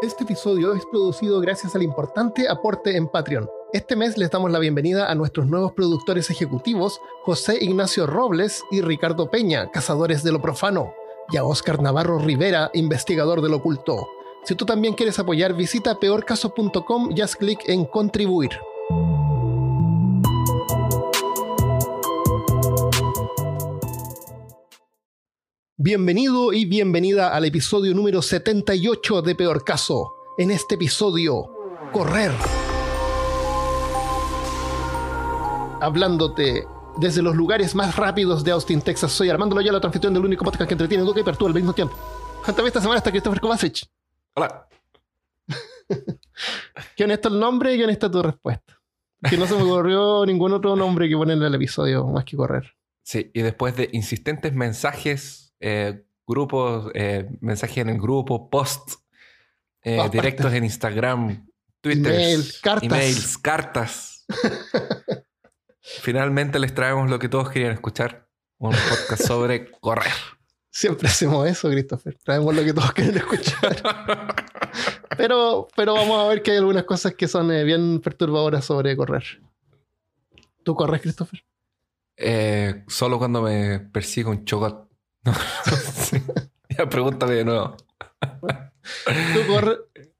Este episodio es producido gracias al importante aporte en Patreon. Este mes les damos la bienvenida a nuestros nuevos productores ejecutivos, José Ignacio Robles y Ricardo Peña, cazadores de lo profano, y a Oscar Navarro Rivera, investigador del oculto. Si tú también quieres apoyar, visita peorcaso.com y haz clic en contribuir. Bienvenido y bienvenida al episodio número 78 de Peor Caso. En este episodio, correr. Hablándote desde los lugares más rápidos de Austin, Texas. Soy Armando Loyola, transmisión del único podcast que entretiene, educa y perturba al mismo tiempo. Junto a esta semana está Christopher Kovacic. Hola. qué honesto el nombre y qué honesta tu respuesta. Que no se me ocurrió ningún otro nombre que poner en el episodio más que correr. Sí, y después de insistentes mensajes eh, grupos, eh, mensajes en el grupo, posts, eh, directos en Instagram, Twitter, emails, cartas. Finalmente les traemos lo que todos querían escuchar, un podcast sobre correr. Siempre hacemos eso, Christopher. Traemos lo que todos quieren escuchar. pero, pero vamos a ver que hay algunas cosas que son bien perturbadoras sobre correr. ¿Tú corres, Christopher? solo cuando me persigue un ya pregúntame de nuevo.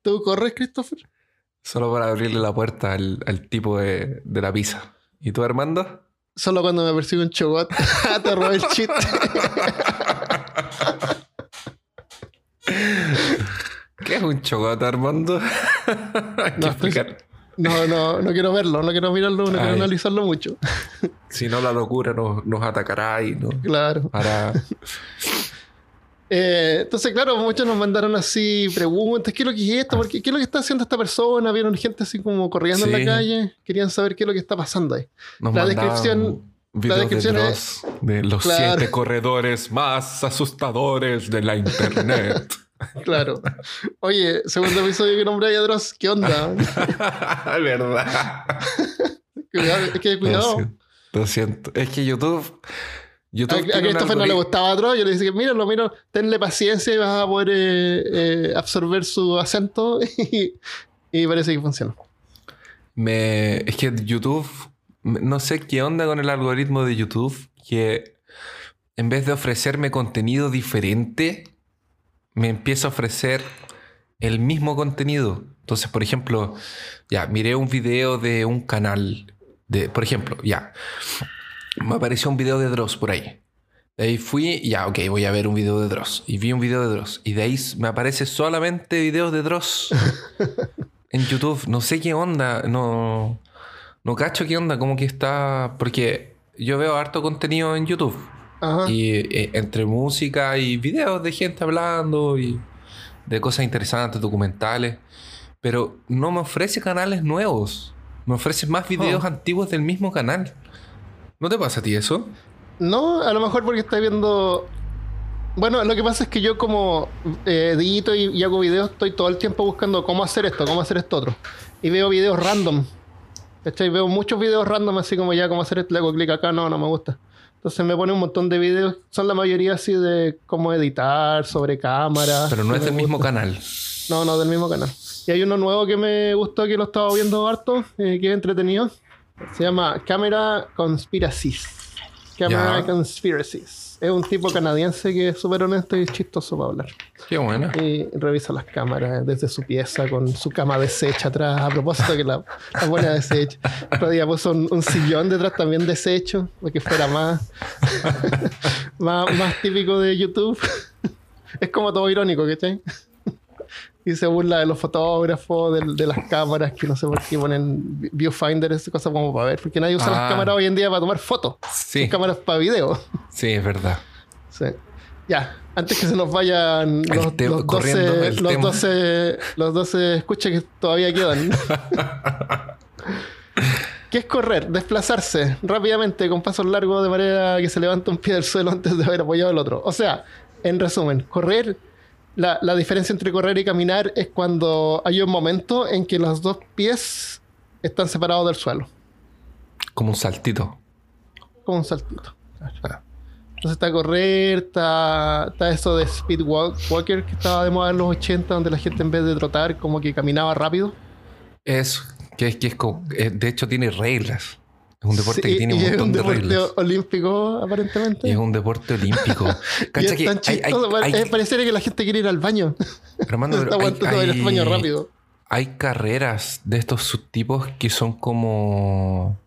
¿Tú, corres, Christopher? Solo para abrirle la puerta al, tipo de, la pizza. ¿Y tú, Armando? Solo cuando me persigue un chogot. Te robé el chiste. ¿Qué es un chogot, Armando? no, no, no, quiero verlo, no quiero mirarlo, no quiero analizarlo mucho. si no, la locura nos, nos atacará y no. Claro. Para. Eh, entonces, claro, muchos nos mandaron así preguntas, ¿qué es lo que es esto? ¿Qué, es lo que está haciendo esta persona? Vieron gente así como corriendo en la calle, querían saber qué es lo que está pasando ahí. la descripción, la descripción de los, de los siete corredores más asustadores de la internet. Claro. Oye, segundo episodio que nombré a Dross, ¿qué onda? verdad. es que cuidado. Lo siento. Es que YouTube. YouTube a, a Christopher no le gustaba Dross. Yo le dije, míralo, míralo, tenle paciencia y vas a poder eh, eh, absorber su acento. Y, parece que funciona. Me, es que YouTube. No sé qué onda con el algoritmo de YouTube. Que en vez de ofrecerme contenido diferente me empieza a ofrecer el mismo contenido. Entonces, por ejemplo, ya, miré un video de un canal, de, por ejemplo, ya, me apareció un video de Dross por ahí. De ahí fui, ya, ok, voy a ver un video de Dross. Y vi un video de Dross. Y de ahí me aparece solamente videos de Dross en YouTube. No sé qué onda, no, no cacho qué onda, como que está, porque yo veo harto contenido en YouTube. Y eh, entre música y videos de gente hablando y de cosas interesantes, documentales. Pero no me ofrece canales nuevos. Me ofrece más videos oh. antiguos del mismo canal. ¿No te pasa a ti eso? No, a lo mejor porque estás viendo. Bueno, lo que pasa es que yo como eh, edito y, hago videos, estoy todo el tiempo buscando cómo hacer esto, cómo hacer esto otro. Y veo videos random. Veo muchos videos random así como ya cómo hacer esto, le hago clic acá, no, no me gusta. Entonces me pone un montón de videos, son la mayoría así de cómo editar, sobre cámara. Pero no es del mismo canal. No, no, del mismo canal. Y hay uno nuevo que me gustó, que lo estaba viendo harto, eh, que es entretenido. Se llama Camera Conspiracies. Camera Conspiracies. Es un tipo canadiense que es súper honesto y chistoso para hablar. Qué bueno. Y revisa las cámaras desde su pieza con su cama deshecha atrás. A propósito que la, la buena deshecha. Otro día puso un, sillón detrás también deshecho, para que fuera más, más, más típico de YouTube. es como todo irónico, ¿cachai? Y se burla de los fotógrafos, de, las cámaras, que no sé por qué ponen viewfinder, esas cosas como para ver, porque nadie usa las ah. cámaras hoy en día para tomar fotos. Sí. Son cámaras para video. Sí, es verdad. Sí. Ya, antes que se nos vayan los, 12, los, 12, los 12 escuchas que todavía quedan. ¿Qué es correr? Desplazarse rápidamente con pasos largos de manera que se levanta un pie del suelo antes de haber apoyado el otro. O sea, en resumen, correr la, diferencia entre correr y caminar es cuando hay un momento en que los dos pies están separados del suelo. Como un saltito. Como un saltito. Entonces está correr, está, está eso de speed walk- walker que estaba de moda en los 80, donde la gente en vez de trotar como que caminaba rápido. Eso, que es que es como- eh, de hecho tiene reglas. Es un deporte Sí, que tiene un es montón un de deporte reglas. olímpico aparentemente. Y es un deporte olímpico. Cacha es que tan hay- hay- pare- hay- eh, pareciera que la gente quiere ir al baño. Armando, está pero hay- aguantando ir al baño rápido. hay carreras de estos subtipos que son como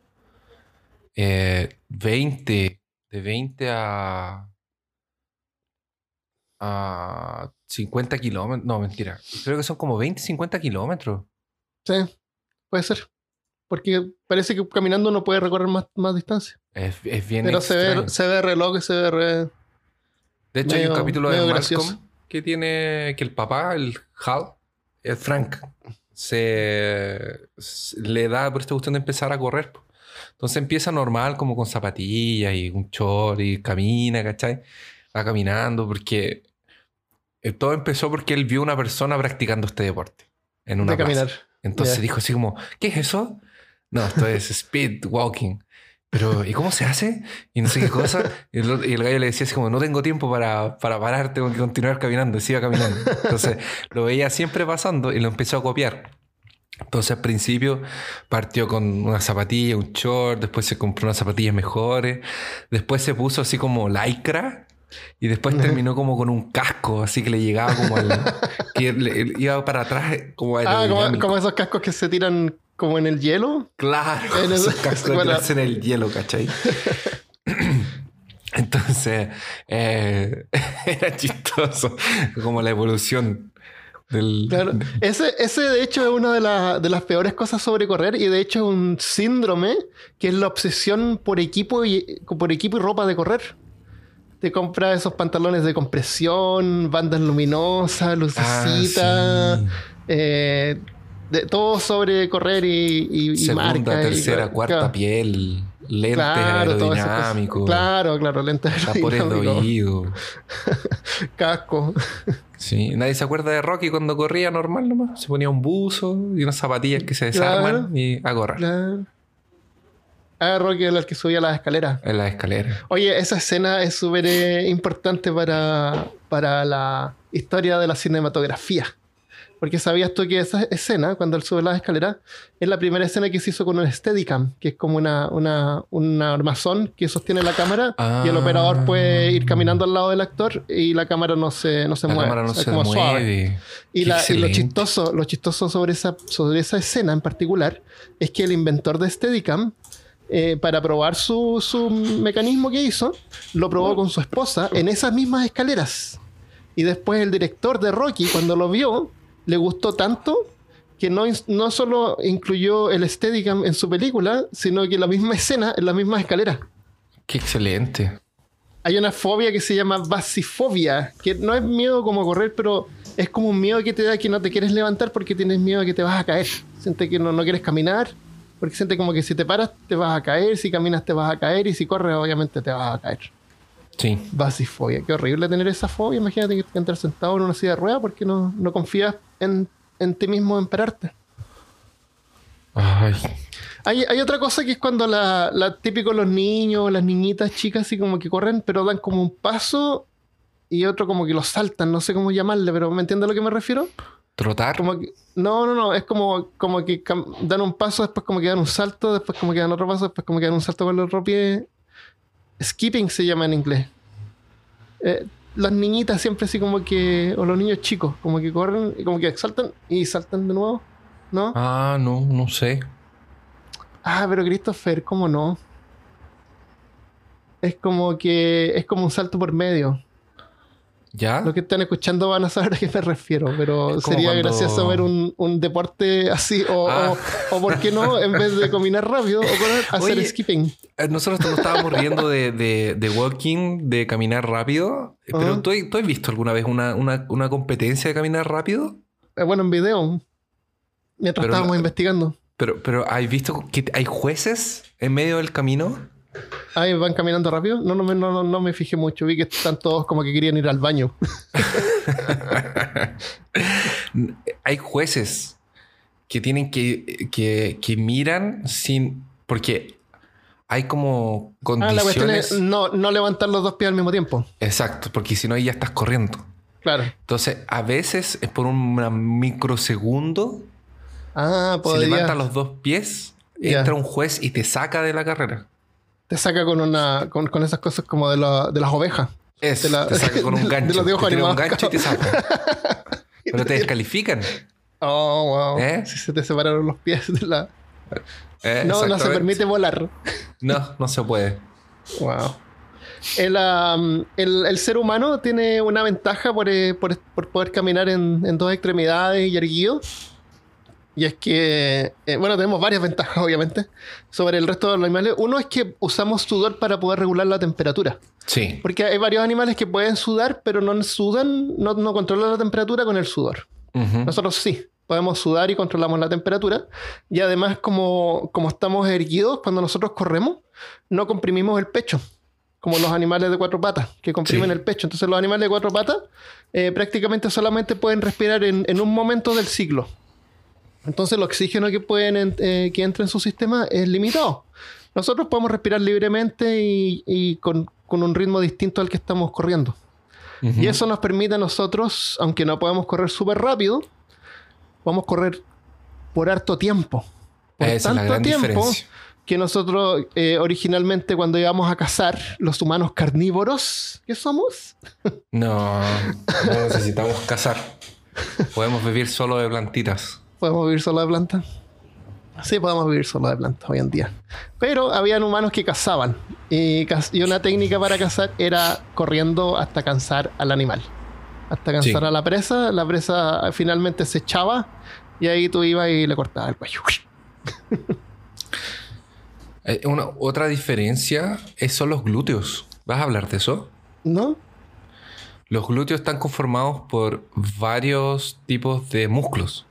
eh, 20, de 20 a, a 50 kilómetros. No, mentira. Creo que son como 20, 50 kilómetros. Sí, puede ser. Porque parece que caminando uno puede recorrer más, más distancia. Es, es bien Pero se ve, se ve reloj se ve re... De hecho, hay un capítulo de Malcolm gracioso. que tiene que el papá, el Hal, el Frank, se, se- le da por esta cuestión de empezar a correr. Entonces empieza normal, como con zapatillas y un short y camina, ¿cachai? Va caminando porque eh, todo empezó porque él vio una persona practicando este deporte en una de plaza. caminar. Entonces dijo así como, ¿qué es eso? No, esto es speed walking. Pero, ¿y cómo se hace? Y no sé qué cosa. Y el, y el gallo le decía así como, no tengo tiempo para, para parar, tengo que continuar caminando. Y siga caminando. Entonces, lo veía siempre pasando y lo empezó a copiar. Entonces, al principio partió con una zapatilla, un short, después se compró unas zapatillas mejores, después se puso así como lycra y después terminó como con un casco, así que le llegaba como al... que le- iba para atrás como Ah, como, como esos cascos que se tiran como en el hielo. Claro, En el- bueno. en hielo, ¿cachai? Entonces, eh, era chistoso, como la evolución del... Claro. Ese, ese de hecho es una de, la- de las peores cosas sobre correr y de hecho es un síndrome que es la obsesión por equipo y, por equipo y ropa de correr. Te compras esos pantalones de compresión, bandas luminosas, Ah, lucecitas, sí. eh, de, todo sobre correr y, y, y Segunda, y- tercera, cuarta claro. piel, lentes Claro, aerodinámicos, Claro, claro, lentes tapores de aerodinámicos, oído. casco. Sí, nadie se acuerda de Rocky cuando corría normal nomás. Se ponía un buzo y unas zapatillas que se desarman Claro. y a correr Claro. Ah, Rocky era el que subía las escaleras. en la escalera. Oye, esa escena es súper eh, importante para, para la historia de la cinematografía. Porque sabías tú que esa escena, cuando él sube las escaleras, es la primera escena que se hizo con un Steadicam, que es como una, una, un armazón que sostiene la cámara y el Ah. operador puede ir caminando al lado del actor y la cámara no se, no se La mueve. cámara no se como suave. mueve. Y, Qué la- y lo chistoso, lo chistoso sobre, esa, sobre esa escena en particular es que el inventor de Steadicam, eh, para probar su, su mecanismo que hizo, lo probó con su esposa en esas mismas escaleras. Y después el director de Rocky, cuando lo vio, le gustó tanto que no, no solo incluyó el Steadicam en su película, sino que la misma escena en las mismas escaleras. Qué excelente. Hay una fobia que se llama basifobia, que no es miedo como correr, pero es como un miedo que te da que no te quieres levantar porque tienes miedo que te vas a caer. Sientes que no, no quieres caminar, porque sientes como que si te paras te vas a caer, si caminas te vas a caer y si corres obviamente te vas a caer. Sí. Basifobia, qué horrible tener esa fobia. Imagínate que entrar sentado en una silla de ruedas porque no, no confías en, en ti mismo en pararte. Ay, Hay, hay otra cosa que es cuando la, la típico los niños, las niñitas chicas así como que corren, pero dan como un paso y otro como que los saltan, no sé cómo llamarle, pero ¿me entiendes a lo que me refiero? trotar. Como que, no, no, no, es como, como que dan un paso, después como que dan un salto, después como que dan otro paso, después como que dan un salto con el otro pie. Skipping se llama en inglés. Eh, las niñitas siempre así como que, o los niños chicos, como que corren y como que saltan y saltan de nuevo, ¿no? Ah, no, no sé. Ah, pero Christopher, ¿cómo no? Es como que es como un salto por medio. ¿Ya? Los que están escuchando van a saber a qué me refiero, pero sería cuando- gracioso ver un, un deporte así, o, Ah. o, o por qué no, en vez de caminar rápido o correr, hacer Oye, skipping. Eh, Nosotros nos estábamos riendo de, de, de walking, de caminar rápido. Eh, Pero Ajá. ¿tú, ¿tú has visto alguna vez una, una, una competencia de caminar rápido? Eh, bueno, en video, mientras Pero estábamos investigando. Pero, pero ¿has visto que hay jueces en medio del camino? Ahí van caminando rápido. No, no, me- no, no, no me fijé mucho. Vi que están todos como que querían ir al baño. hay jueces que tienen que, que, que miran sin... Porque hay como Ah, la cuestión condiciones. es no, no levantar los dos pies al mismo tiempo. Exacto, porque si no ahí ya estás corriendo. Claro. Entonces, a veces es por un microsegundo, Ah, si podría. levantas los dos pies, entra un juez y te saca de la carrera. Te saca con una con, con esas cosas como de, la- de las ovejas. Es, De la- te saca con de- un de gancho. los dibujos te tira un gancho y te saca. Pero te descalifican. Oh, wow. ¿Eh? Si se te separaron los pies de la. Eh, No, no se permite volar. No, no se puede. Wow. El, am, el- el ser humano tiene una ventaja por, eh, por- por poder caminar en, en dos extremidades y erguido. Y es que, eh, bueno, tenemos varias ventajas, obviamente, sobre el resto de los animales. Uno es que usamos sudor para poder regular la temperatura. Sí. Porque hay varios animales que pueden sudar, pero no sudan, no, no controlan la temperatura con el sudor. Nosotros sí, podemos sudar y controlamos la temperatura. Y además, como, como estamos erguidos, cuando nosotros corremos, no comprimimos el pecho, como los animales de cuatro patas, que comprimen Sí. el pecho. Entonces los animales de cuatro patas eh, prácticamente solamente pueden respirar en, en un momento del ciclo. Entonces el oxígeno que, pueden en- eh, que entra en su sistema es limitado. Nosotros podemos respirar libremente y, y con, con un ritmo distinto al que estamos corriendo. Y eso nos permite a nosotros, aunque no podemos correr súper rápido, podemos correr por harto tiempo. Por Esa es la gran diferencia. que nosotros eh, originalmente cuando íbamos a cazar, los humanos carnívoros que somos, No, no necesitamos cazar. Podemos vivir solo de plantitas. Podemos vivir solo de plantas. Sí, podemos vivir solo de plantas hoy en día. Pero habían humanos que cazaban. Y, y una técnica para cazar era corriendo hasta cansar al animal. Hasta cansar Sí. a la presa. La presa finalmente se echaba. Y ahí tú ibas y le cortabas el cuello. Eh, una, otra diferencia son los glúteos. ¿Vas a hablar de eso? ¿No? Los glúteos están conformados por varios tipos de músculos,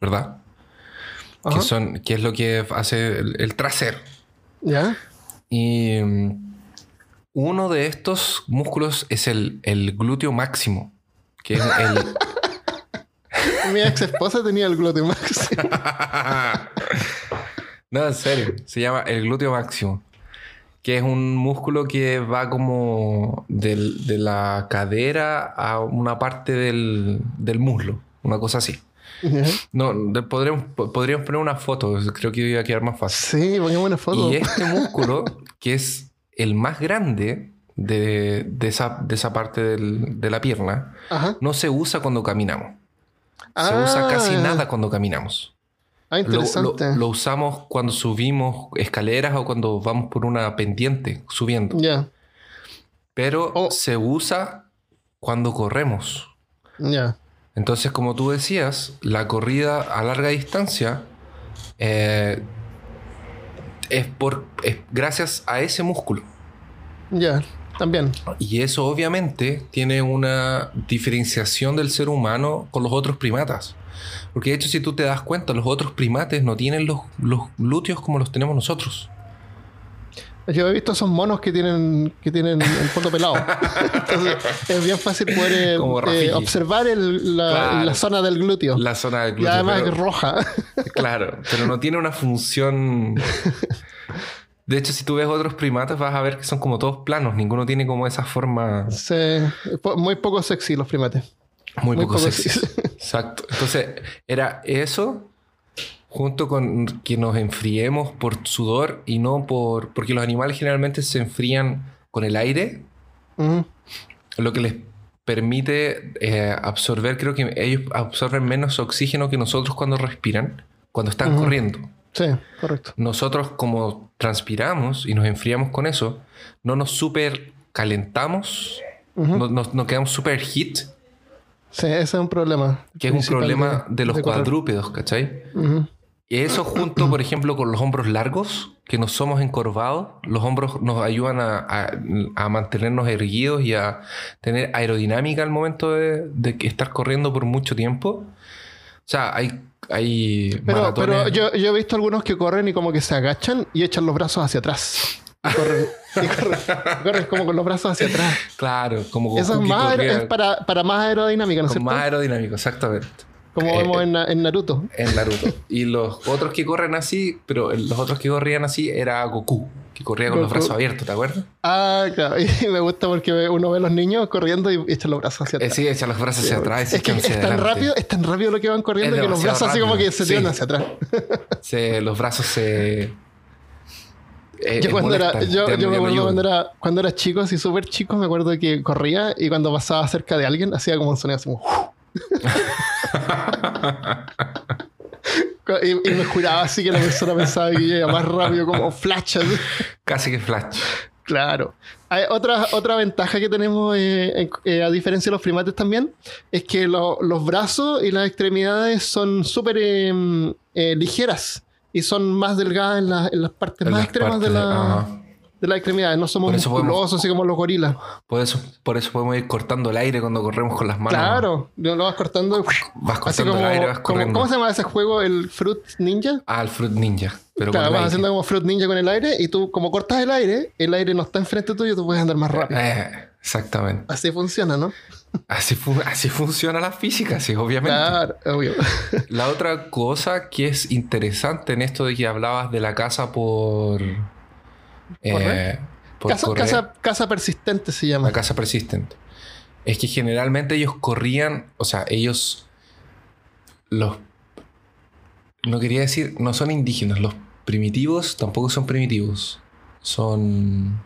¿verdad? Ajá. Que son, que es lo que hace el, el trasero. ¿Ya? Y mm, uno de estos músculos es el, el glúteo máximo, que es el, Mi ex esposa tenía el glúteo máximo. no, en serio. Se llama el glúteo máximo. Que es un músculo que va como del- de la cadera a una parte del, del muslo. Una cosa así. No, podríamos, po- podríamos poner una foto. Creo que iba a quedar más fácil. Sí, pongamos una foto. Y este músculo, que es el más grande de, de esa, de esa parte del- de la pierna, Ajá. no se usa cuando caminamos. Se Ah. usa casi nada cuando caminamos. Ah, Lo, lo- interesante. lo usamos cuando subimos escaleras o cuando vamos por una pendiente subiendo. Ya, Pero Oh. se usa cuando corremos. ya. Entonces, como tú decías, la corrida a larga distancia eh, es, por, es gracias a ese músculo. Ya, también. Y eso obviamente tiene una diferenciación del ser humano con los otros primatas. Porque de hecho, si tú te das cuenta, los otros primates no tienen los, los glúteos como los tenemos nosotros. Yo he visto esos monos que tienen, que tienen el fondo pelado. Entonces, es bien fácil poder eh, eh, observar el- la, Claro. la zona del glúteo. La zona del y glúteo. además pero- es roja. Claro, pero no tiene una función. De hecho, si tú ves otros primates, vas a ver que son como todos planos. Ninguno tiene como esa forma po- muy poco sexy los primates. muy, Muy poco, poco sexy. sexy. Exacto. Entonces, era eso junto con que nos enfriemos por sudor y no por. Porque los animales generalmente se enfrían con el aire, lo que les permite eh, absorber, creo que ellos absorben menos oxígeno que nosotros cuando respiran, cuando están corriendo. Sí, correcto. nosotros como transpiramos y nos enfriamos con eso, no nos super calentamos, no, nos, nos quedamos super heat, Sí, ese es un problema. que es un problema de, los correr. cuadrúpedos, ¿cachai? Y eso junto, por ejemplo, con los hombros largos, que no somos encorvados, los hombros nos ayudan a, a- a mantenernos erguidos y a tener aerodinámica al momento de, de estar corriendo por mucho tiempo. O sea, hay, hay Pero, maratones- pero yo, yo he visto algunos que corren y como que se agachan y echan los brazos hacia atrás. Y corren, y corren, corren como con los brazos hacia atrás. Claro, como Eso es, más, es para, para más aerodinámica, ¿no es con cierto? más aerodinámico, exactamente. Como eh, vemos en, en Naruto. en Naruto. Y los otros que corren así, pero los otros que corrían así era Goku, que corría con los brazos abiertos, ¿te acuerdas? Ah, claro. Y me gusta porque uno ve a los niños corriendo y echan los brazos hacia Eh, atrás. sí, echan los brazos hacia atrás es que es tan adelante. rápido, es tan rápido lo que van corriendo Es que los brazos así como que se Sí. tiran hacia atrás. Se- los brazos se. eh, Yo cuando era, yo, me acuerdo cuando era, cuando era chico, así súper chico, me acuerdo que corría y cuando pasaba cerca de alguien hacía como un sonido así como... y, y me juraba así que la persona pensaba que yo iba más rápido como flash. así. Casi que flash. Claro. Hay otra, otra ventaja que tenemos, eh, eh, a diferencia de los primates también, es que lo- los brazos y las extremidades son súper eh, mm, eh, ligeras y son más delgadas en, la- en las partes En más las extremas de, partes de- la. De las extremidades. No somos eso podemos- musculosos así como los gorilas. Por eso, por eso podemos ir cortando el aire cuando corremos con las manos. Claro, lo vas cortando. Vas cortando como, el aire, vas como- corriendo. ¿Cómo se llama ese juego? ¿El Fruit Ninja? Ah, el Fruit Ninja. Pero claro, vas haciendo como Fruit Ninja con el aire y tú, como cortas el aire, el aire no está enfrente tuyo, tú puedes andar más rápido. Eh, exactamente. Así funciona, ¿no? Así, así funciona la física, sí, obviamente. Claro, obvio. La otra cosa que es interesante en esto de que hablabas de la casa por. Eh, casa, correr, casa, casa persistente se llama. la casa persistente. Es que generalmente ellos corrían, o sea, ellos. Los. No quería decir, no son indígenas, los primitivos tampoco son primitivos. Son.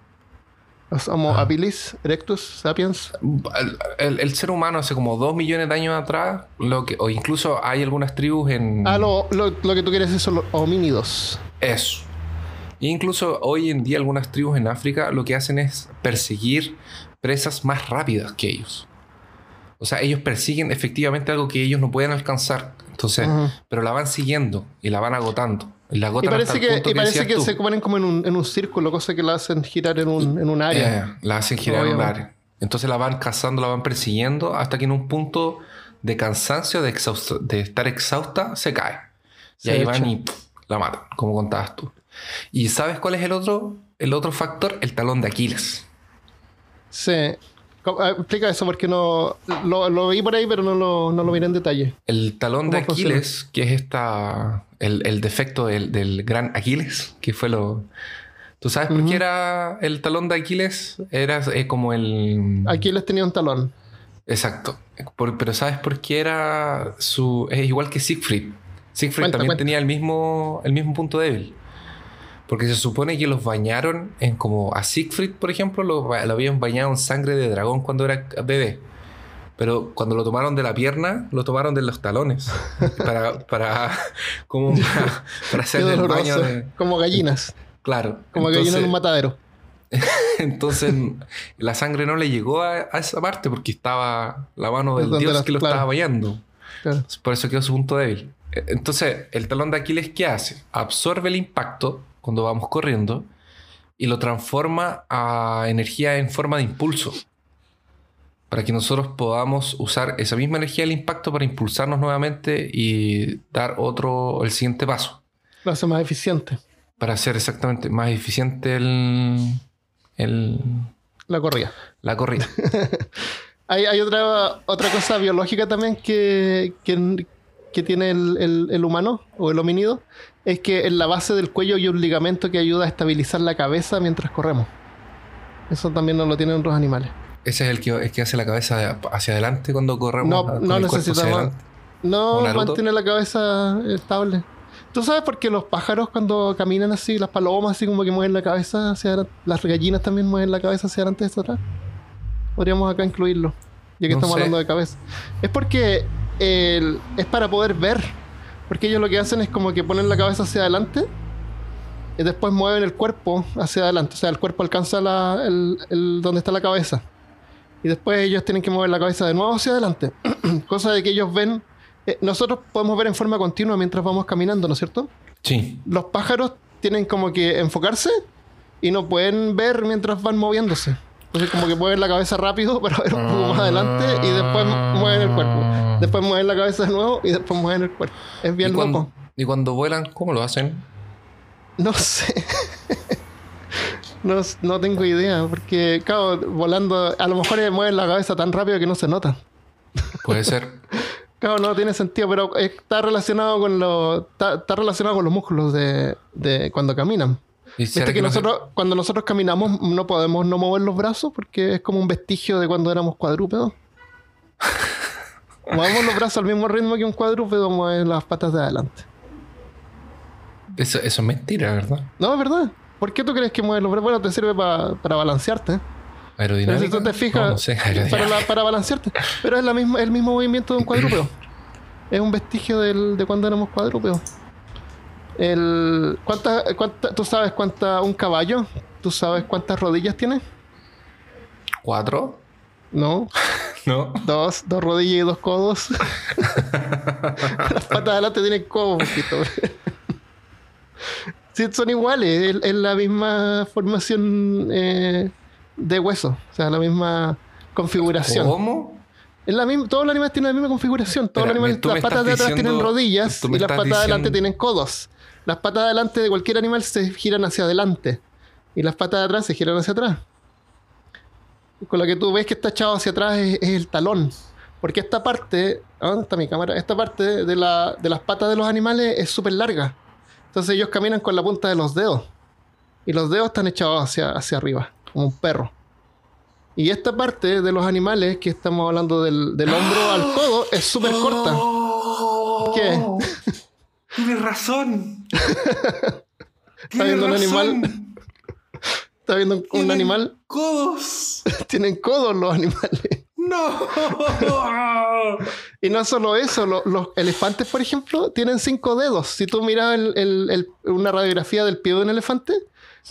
Los Homo Ah. habilis, erectus, sapiens. El, el- el ser humano hace como dos millones de años atrás, lo que, o incluso hay algunas tribus en. Ah, lo, lo, lo que tú quieres decir son los homínidos. Eso. E incluso hoy en día algunas tribus en África lo que hacen es perseguir presas más rápidas que ellos. O sea, ellos persiguen efectivamente algo que ellos no pueden alcanzar. Entonces, pero la van siguiendo y la van agotando. Y la Y parece que, y parece se ponen como en un, en un círculo, cosa que la hacen girar en un, en un área. Eh, la hacen girar en un área. Entonces la van cazando, la van persiguiendo hasta que en un punto de cansancio, de, de estar exhausta, se cae. Y Se ahí echa. van y pff, la matan, como contabas tú. ¿Y sabes cuál es el otro, el otro factor? El talón de Aquiles. Sí. ¿Cómo- ah, Explica eso porque no lo, lo vi por ahí, pero no lo, no lo miré en detalle. El talón de ¿Cómo funciona? Aquiles, que es esta, el, el defecto del, del gran Aquiles, que fue lo... ¿Tú sabes por qué era el talón de Aquiles? Era eh, como el... Aquí les tenía un talón. Exacto. Por- pero ¿sabes por qué era su... Es igual que Siegfried. Siegfried Cuenta, también cuenta. tenía el mismo, el mismo punto débil. Porque se supone que los bañaron en como a Siegfried, por ejemplo, lo, lo habían bañado en sangre de dragón cuando era bebé. Pero cuando lo tomaron de la pierna, lo tomaron de los talones. para, para, como para, hacerle el baño de... Como gallinas. Claro. Como gallina en un matadero. entonces la sangre no le llegó a, a esa parte porque estaba la mano del dios que lo claro. estaba bañando. Claro. Por eso quedó su punto débil. Eh, Entonces, el talón de Aquiles, ¿qué hace? Absorbe el impacto cuando vamos corriendo y lo transforma a energía en forma de impulso. Para que nosotros podamos usar esa misma energía del impacto para impulsarnos nuevamente y dar otro, el siguiente paso. Lo hace más eficiente. Para hacer exactamente más eficiente el, el, La corrida. la corrida. Hay, hay otra, otra cosa biológica también que, que, que tiene el, el- el humano o el homínido. Es que en la base del cuello hay un ligamento que ayuda a estabilizar la cabeza mientras corremos. Eso también no lo tienen otros animales. Ese es el que, el que hace la cabeza hacia adelante cuando corremos. No, no necesitamos. No, mantiene la cabeza estable. ¿Tú sabes por qué los pájaros cuando caminan así, las palomas así como que mueven la cabeza hacia adelante? Las gallinas también mueven la cabeza hacia adelante y hacia atrás. Podríamos acá incluirlo, ya que No estamos sé. hablando de cabeza. Es porque el- es para poder ver. Porque ellos lo que hacen es como que ponen la cabeza hacia adelante y después mueven el cuerpo hacia adelante. O sea, el cuerpo alcanza la, el, el- donde está la cabeza. Y después ellos tienen que mover la cabeza de nuevo hacia adelante. Cosa de que ellos ven. eh, nosotros podemos ver en forma continua mientras vamos caminando, ¿no es cierto? Sí. Los pájaros tienen como que enfocarse y no pueden ver mientras van moviéndose. Entonces, como que mueven la cabeza rápido para ver un poco más adelante y después mueven el cuerpo. Después mueven la cabeza de nuevo y después mueven el cuerpo. Es bien ¿Y cuando, loco. y cuando vuelan, ¿cómo lo hacen? No sé. no, no tengo idea, porque, claro, volando, a lo mejor mueven la cabeza tan rápido que no se nota. Puede ser. Claro, no tiene sentido, pero está relacionado con los está, está relacionado con los músculos de, de cuando caminan. ¿Y será Viste que nosotros, cuando nosotros caminamos, no podemos no mover los brazos porque es como un vestigio de cuando éramos cuadrúpedos. Movemos los brazos al mismo ritmo que un cuadrúpedo mueve las patas de adelante. Eso, eso es mentira, ¿verdad? No, es verdad. ¿Por qué tú crees que mueves los brazos? Bueno, te sirve pa- para balancearte. Pero Aerodinámica. si tú te fijas, No, no sé, para, la- para balancearte. Pero es la misma, el mismo movimiento de un cuadrúpedo. es un vestigio del- de cuando éramos cuadrúpedos. El, ¿cuánta, cuánta- ¿Tú sabes cuánta un caballo? ¿Tú sabes cuántas rodillas tiene? ¿Cuatro? No, ¿No? dos, dos rodillas y dos codos. Las patas de adelante tienen codos, poquito. sí, son iguales, es, es la misma formación eh, de hueso, o sea, la misma configuración. ¿Cómo? Es la misma, todos los animales tienen la misma configuración. Todos los animales, las patas de atrás tienen rodillas y las patas de adelante tienen codos. Las patas de adelante de cualquier animal se giran hacia adelante y las patas de atrás se giran hacia atrás. Con lo que tú ves que está echado hacia atrás es, es el talón. Porque esta parte, ¿a ¿dónde está mi cámara? Esta parte de, la- de las patas de los animales es súper larga. Entonces ellos caminan con la punta de los dedos. Y los dedos están echados hacia, hacia arriba, como un perro. Y esta parte de los animales, que estamos hablando del, del hombro al codo, es súper corta. ¿Qué? Tienes razón. Está viendo un animal. Está viendo un, un animal. Codos. Tienen codos los animales. No. Y no solo eso, lo- los elefantes, por ejemplo, tienen cinco dedos. Si tú miras el- el- el- una radiografía del pie de un elefante,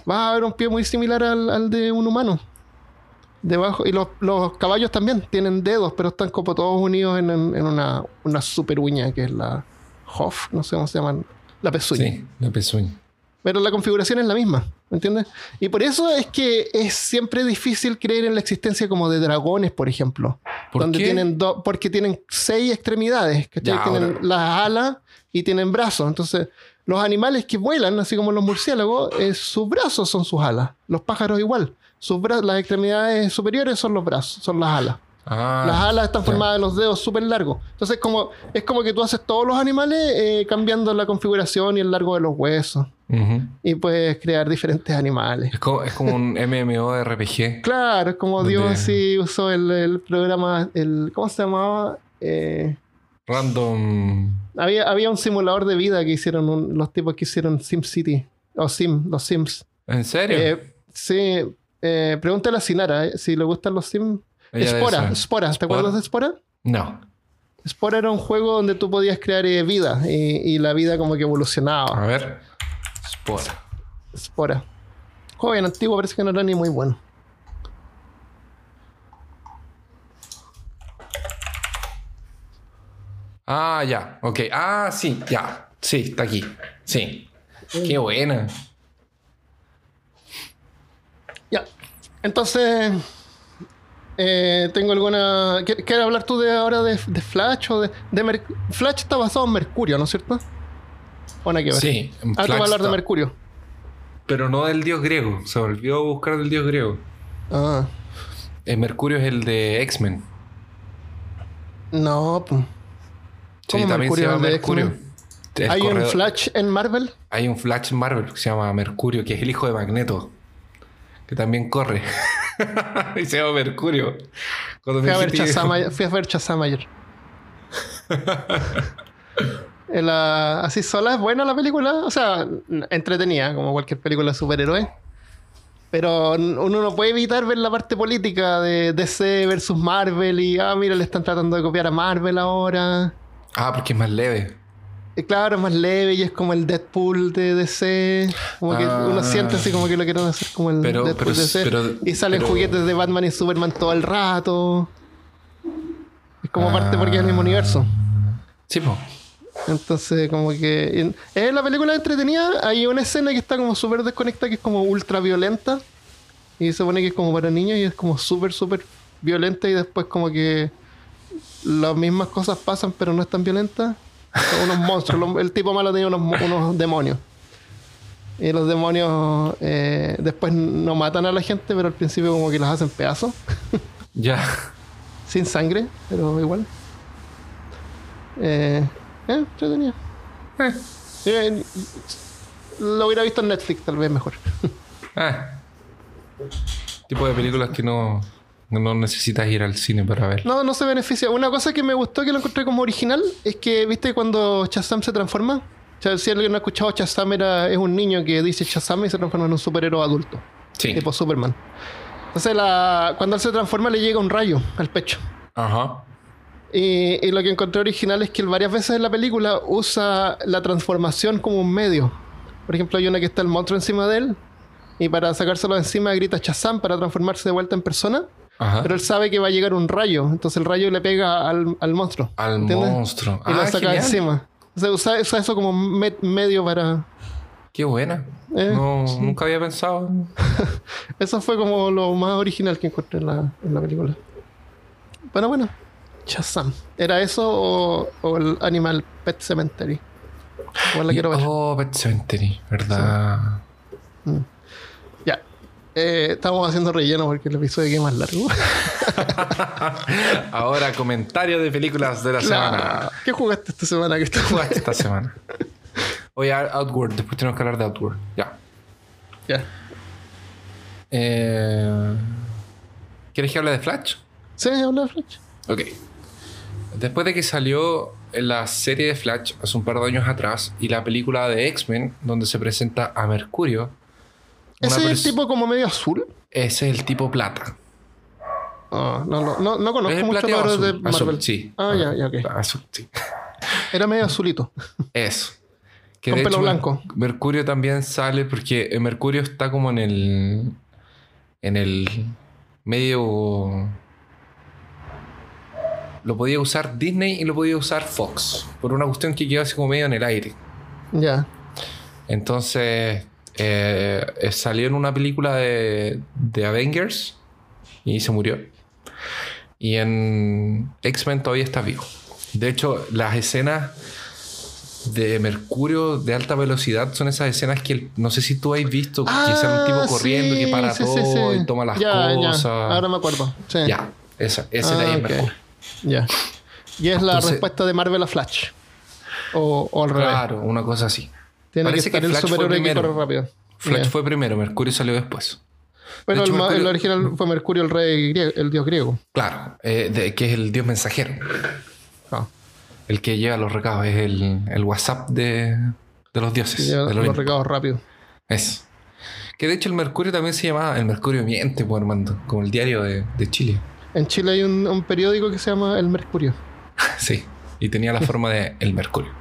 vas a ver un pie muy similar al, al de un humano. Debajo, y los, los caballos también tienen dedos, pero están como todos unidos en, en- en una, una super uña que es la Hof, no sé cómo se llaman, la pezuña. Sí, la pezuña. Pero la configuración es la misma, ¿me entiendes? Y por eso es que es siempre difícil creer en la existencia como de dragones, por ejemplo. ¿Por donde qué? tienen do- porque tienen seis extremidades. Ya, tienen ahora- las alas y tienen brazos. Entonces, los animales que vuelan, así como los murciélagos, eh, sus brazos son sus alas. Los pájaros igual. Sus las extremidades superiores son los brazos, son las alas. Ah, Las alas están formadas de los dedos súper largos. Entonces, como, es como que tú haces todos los animales eh, cambiando la configuración y el largo de los huesos. Y puedes crear diferentes animales. Es como, es como un MMORPG. Claro, es como Donde- Dios sí usó el, el programa, el, ¿cómo se llamaba? Eh, Random. había, había un simulador de vida que hicieron un- los tipos que hicieron SimCity. O Sim, los Sims. ¿En serio? Eh, sí, eh, pregúntale a Sinara si le gustan los Sims. Spora. Spora, ¿te Spora. acuerdas de Spora? No. Spora era un juego donde tú podías crear eh, vida y, y la vida como que A evolucionaba. ver. Spora. Spora. Joven antiguo, parece que no era ni muy bueno. Ah, ya. Ok. Ah, sí, ya. Sí, está aquí. Sí. Qué buena. Ya. Entonces, eh, tengo alguna. ¿Qué- ¿Quieres hablar tú de ahora de, de Flash o de, de Mer- Flash está basado en Mercurio, ¿no es cierto? ¿O nada que ver? Sí. en Ah, tú vas a Flash hablar de Mercurio. Pero no del dios griego. Se volvió a buscar del dios griego. Ah, El Mercurio es el de X-Men. no. pues. Sí, ¿Cómo también Mercurio se llama Mercurio. ¿Hay un Flash en Marvel? Hay un Flash en Marvel que se llama Mercurio, que es el hijo de Magneto. Que también corre. y se llama Mercurio. Cuando me Fui a ver Chazamayer. Fui a ver Chazamayer. En la- así sola es buena la película. O sea, entretenida, como cualquier película de superhéroes. Pero uno no puede evitar ver la parte política de DC versus Marvel. Y, ah, mira, le están tratando de copiar a Marvel ahora. Ah, porque es más leve. Claro, es más leve y es como el Deadpool de DC. Como que Ah. uno siente así como que lo quieren hacer como el Pero- Deadpool pero- de DC. pero- y salen juguetes de Batman y Superman todo el rato. Es como parte porque es el mismo Ah. universo. Sí, po. Entonces, como que. en- Es la película entretenida. Hay una escena que está como súper desconectada, que es como ultra violenta. Y se supone que es como para niños y es como súper, súper violenta. Y después, como que. Las mismas cosas pasan, pero no es tan violenta. Son unos monstruos. El tipo malo tiene unos, unos demonios. Y los demonios eh, después no matan a la gente, pero al principio, como que las hacen pedazos. Ya. Sin sangre, pero igual. Eh, eh, entretenida. Eh, lo hubiera visto en Netflix, tal vez mejor. Ah. Tipo de películas que no, no necesitas ir al cine para ver. No, no se beneficia. Una cosa que me gustó que lo encontré como original es que, ¿viste cuando Shazam se transforma? O sea, si alguien no ha escuchado, Shazam era, es un niño que dice Shazam y se transforma en un superhéroe adulto. Sí. Tipo Superman. Entonces, la, cuando él se transforma, le llega un rayo al pecho. Ajá. Y, y lo que encontré original es que él varias veces en la película usa la transformación como un medio. Por ejemplo, hay una que está el monstruo encima de él y para sacárselo de encima grita Shazam para transformarse de vuelta en persona. Ajá. Pero él sabe que va a llegar un rayo, entonces el rayo le pega al, al monstruo. Al ¿entiendes? monstruo. Y lo Ah, saca genial. encima. O sea, usa, usa eso como me- medio para... Qué buena. Eh, no, Nunca había pensado. Eso fue como lo más original que encontré en la, en la película. Bueno, bueno. Shazam. ¿Era eso o, o el Animal Pet Cemetery? Igual la quiero ver. Oh, Pet Cemetery, ¿verdad? Ya. Eh, estamos haciendo relleno porque el episodio queda más largo. Ahora, comentario de películas de la semana. ¿Qué jugaste esta semana ¿Qué jugaste esta semana? Oye, Outward, después tenemos que hablar de Outward. Ya. Ya. Eh, ¿Quieres que hable de Flash? ¿Sí? ¿Habla Flash? Ok. Después de que salió la serie de Flash hace un par de años atrás y la película de X-Men, donde se presenta a Mercurio, ¿Ese es el tipo como medio azul? ese es el tipo plata. Ah, no, no, no, no conozco mucho de azul, Marvel. azul, sí. Ah, ya, ya, ok. Azul, sí. Era medio azulito. Eso. Que Con de pelo hecho, blanco. Mercurio también sale porque eh, Mercurio está como en el. En el medio. Lo podía usar Disney y lo podía usar Fox. Por una cuestión que quedó así como medio en el aire. Ya. Entonces. Eh, eh, salió en una película de, de Avengers y se murió. Y en X-Men todavía está vivo. De hecho, las escenas de Mercurio de alta velocidad son esas escenas que no sé si tú has visto, que sale un tipo Ah, corriendo que para sí, sí, todo sí. y toma las Ya, ya. cosas. Ahora me acuerdo. Sí. Ya, esa, ese Ah, de ahí es ok. Mercurio. Ya. Y es la respuesta de Marvel a Flash. O, o al revés. Claro, una cosa así. Tiene que estar que el Flash fue superhéroe que corre rápido. Flash fue primero, Mercurio salió después. Pero de hecho, el, original fue Mercurio, el rey griego, el dios griego. Claro, eh, de- que es el dios mensajero. Ah, El que lleva los recados, es el, el WhatsApp de, de los dioses. lleva los Olimpo. recados rápido. Es. Que de hecho el Mercurio también se llamaba El Mercurio Miente, pues Armando, como el diario de, de Chile. En Chile hay un, un periódico que se llama El Mercurio. Sí. Y tenía la forma de El Mercurio.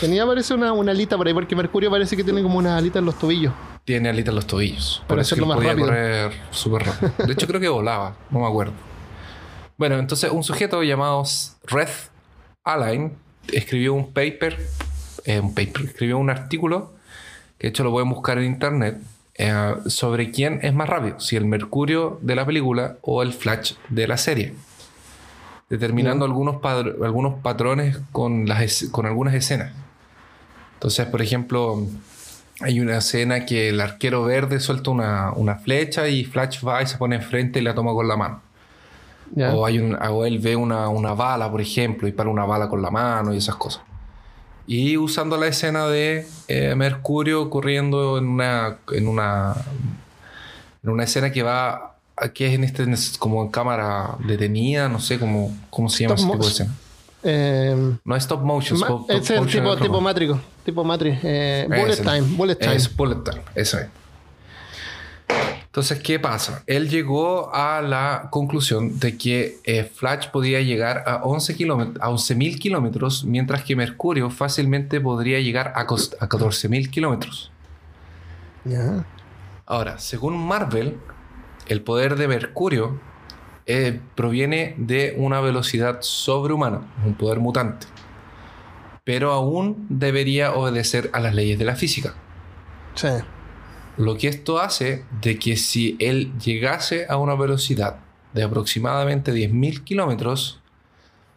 Tenía parece una, una alita por ahí, porque Mercurio parece que tiene como una alita en los tobillos. Tiene alitas en los tobillos. Por Para hacerlo más podía rápido. correr súper rápido. De hecho, creo que volaba. No me acuerdo. Bueno, entonces un sujeto llamado Red Align escribió un paper, eh, un paper, escribió un artículo, que de hecho lo pueden buscar en internet, eh, sobre quién es más rápido, si el Mercurio de la película o el Flash de la serie. Determinando algunos, patrones con, las, es- con algunas escenas. Entonces, por ejemplo, hay una escena que el arquero verde suelta una, una flecha y Flash va y se pone enfrente y la toma con la mano. Ya. O, hay un, o él ve una, una bala, por ejemplo, y para una bala con la mano y esas cosas. Y usando la escena de eh, Mercurio corriendo en una, en una en una escena que va que es en este como en cámara detenida, no sé cómo, cómo se llama Stop ese tipo de escena. Eh, No es stop motion, stop- es el tipo, es tipo mátrico. Tipo Matrix. Eh, bullet time. Bullet time. Es bullet time, eso es. Entonces, ¿qué pasa? Él llegó a la conclusión de que eh, Flash podía llegar a 11 kilómetros, a 11.000 kilómetros, mientras que Mercurio fácilmente podría llegar a, a 14.000 kilómetros. Ya. Ahora, según Marvel, el poder de Mercurio eh, proviene de una velocidad sobrehumana, un poder mutante, pero aún debería obedecer a las leyes de la física. Sí. Lo que esto hace de que si él llegase a una velocidad de aproximadamente 10.000 kilómetros,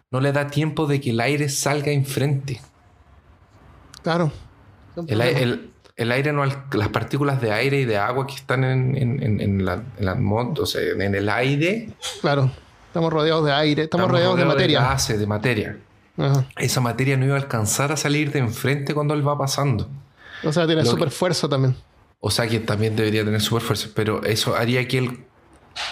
no le da tiempo de que el aire salga enfrente. Claro. El, el aire no, las partículas de aire y de agua que están en, en- en- la, en la o sea, en el aire, Claro. Estamos rodeados de aire. Estamos, rodeados de materia. gases, de materia. Ajá. Esa materia no iba a alcanzar a salir de enfrente cuando él va pasando. O sea, tiene Lo super fuerza también. O sea que también debería tener super fuerza, pero eso haría que él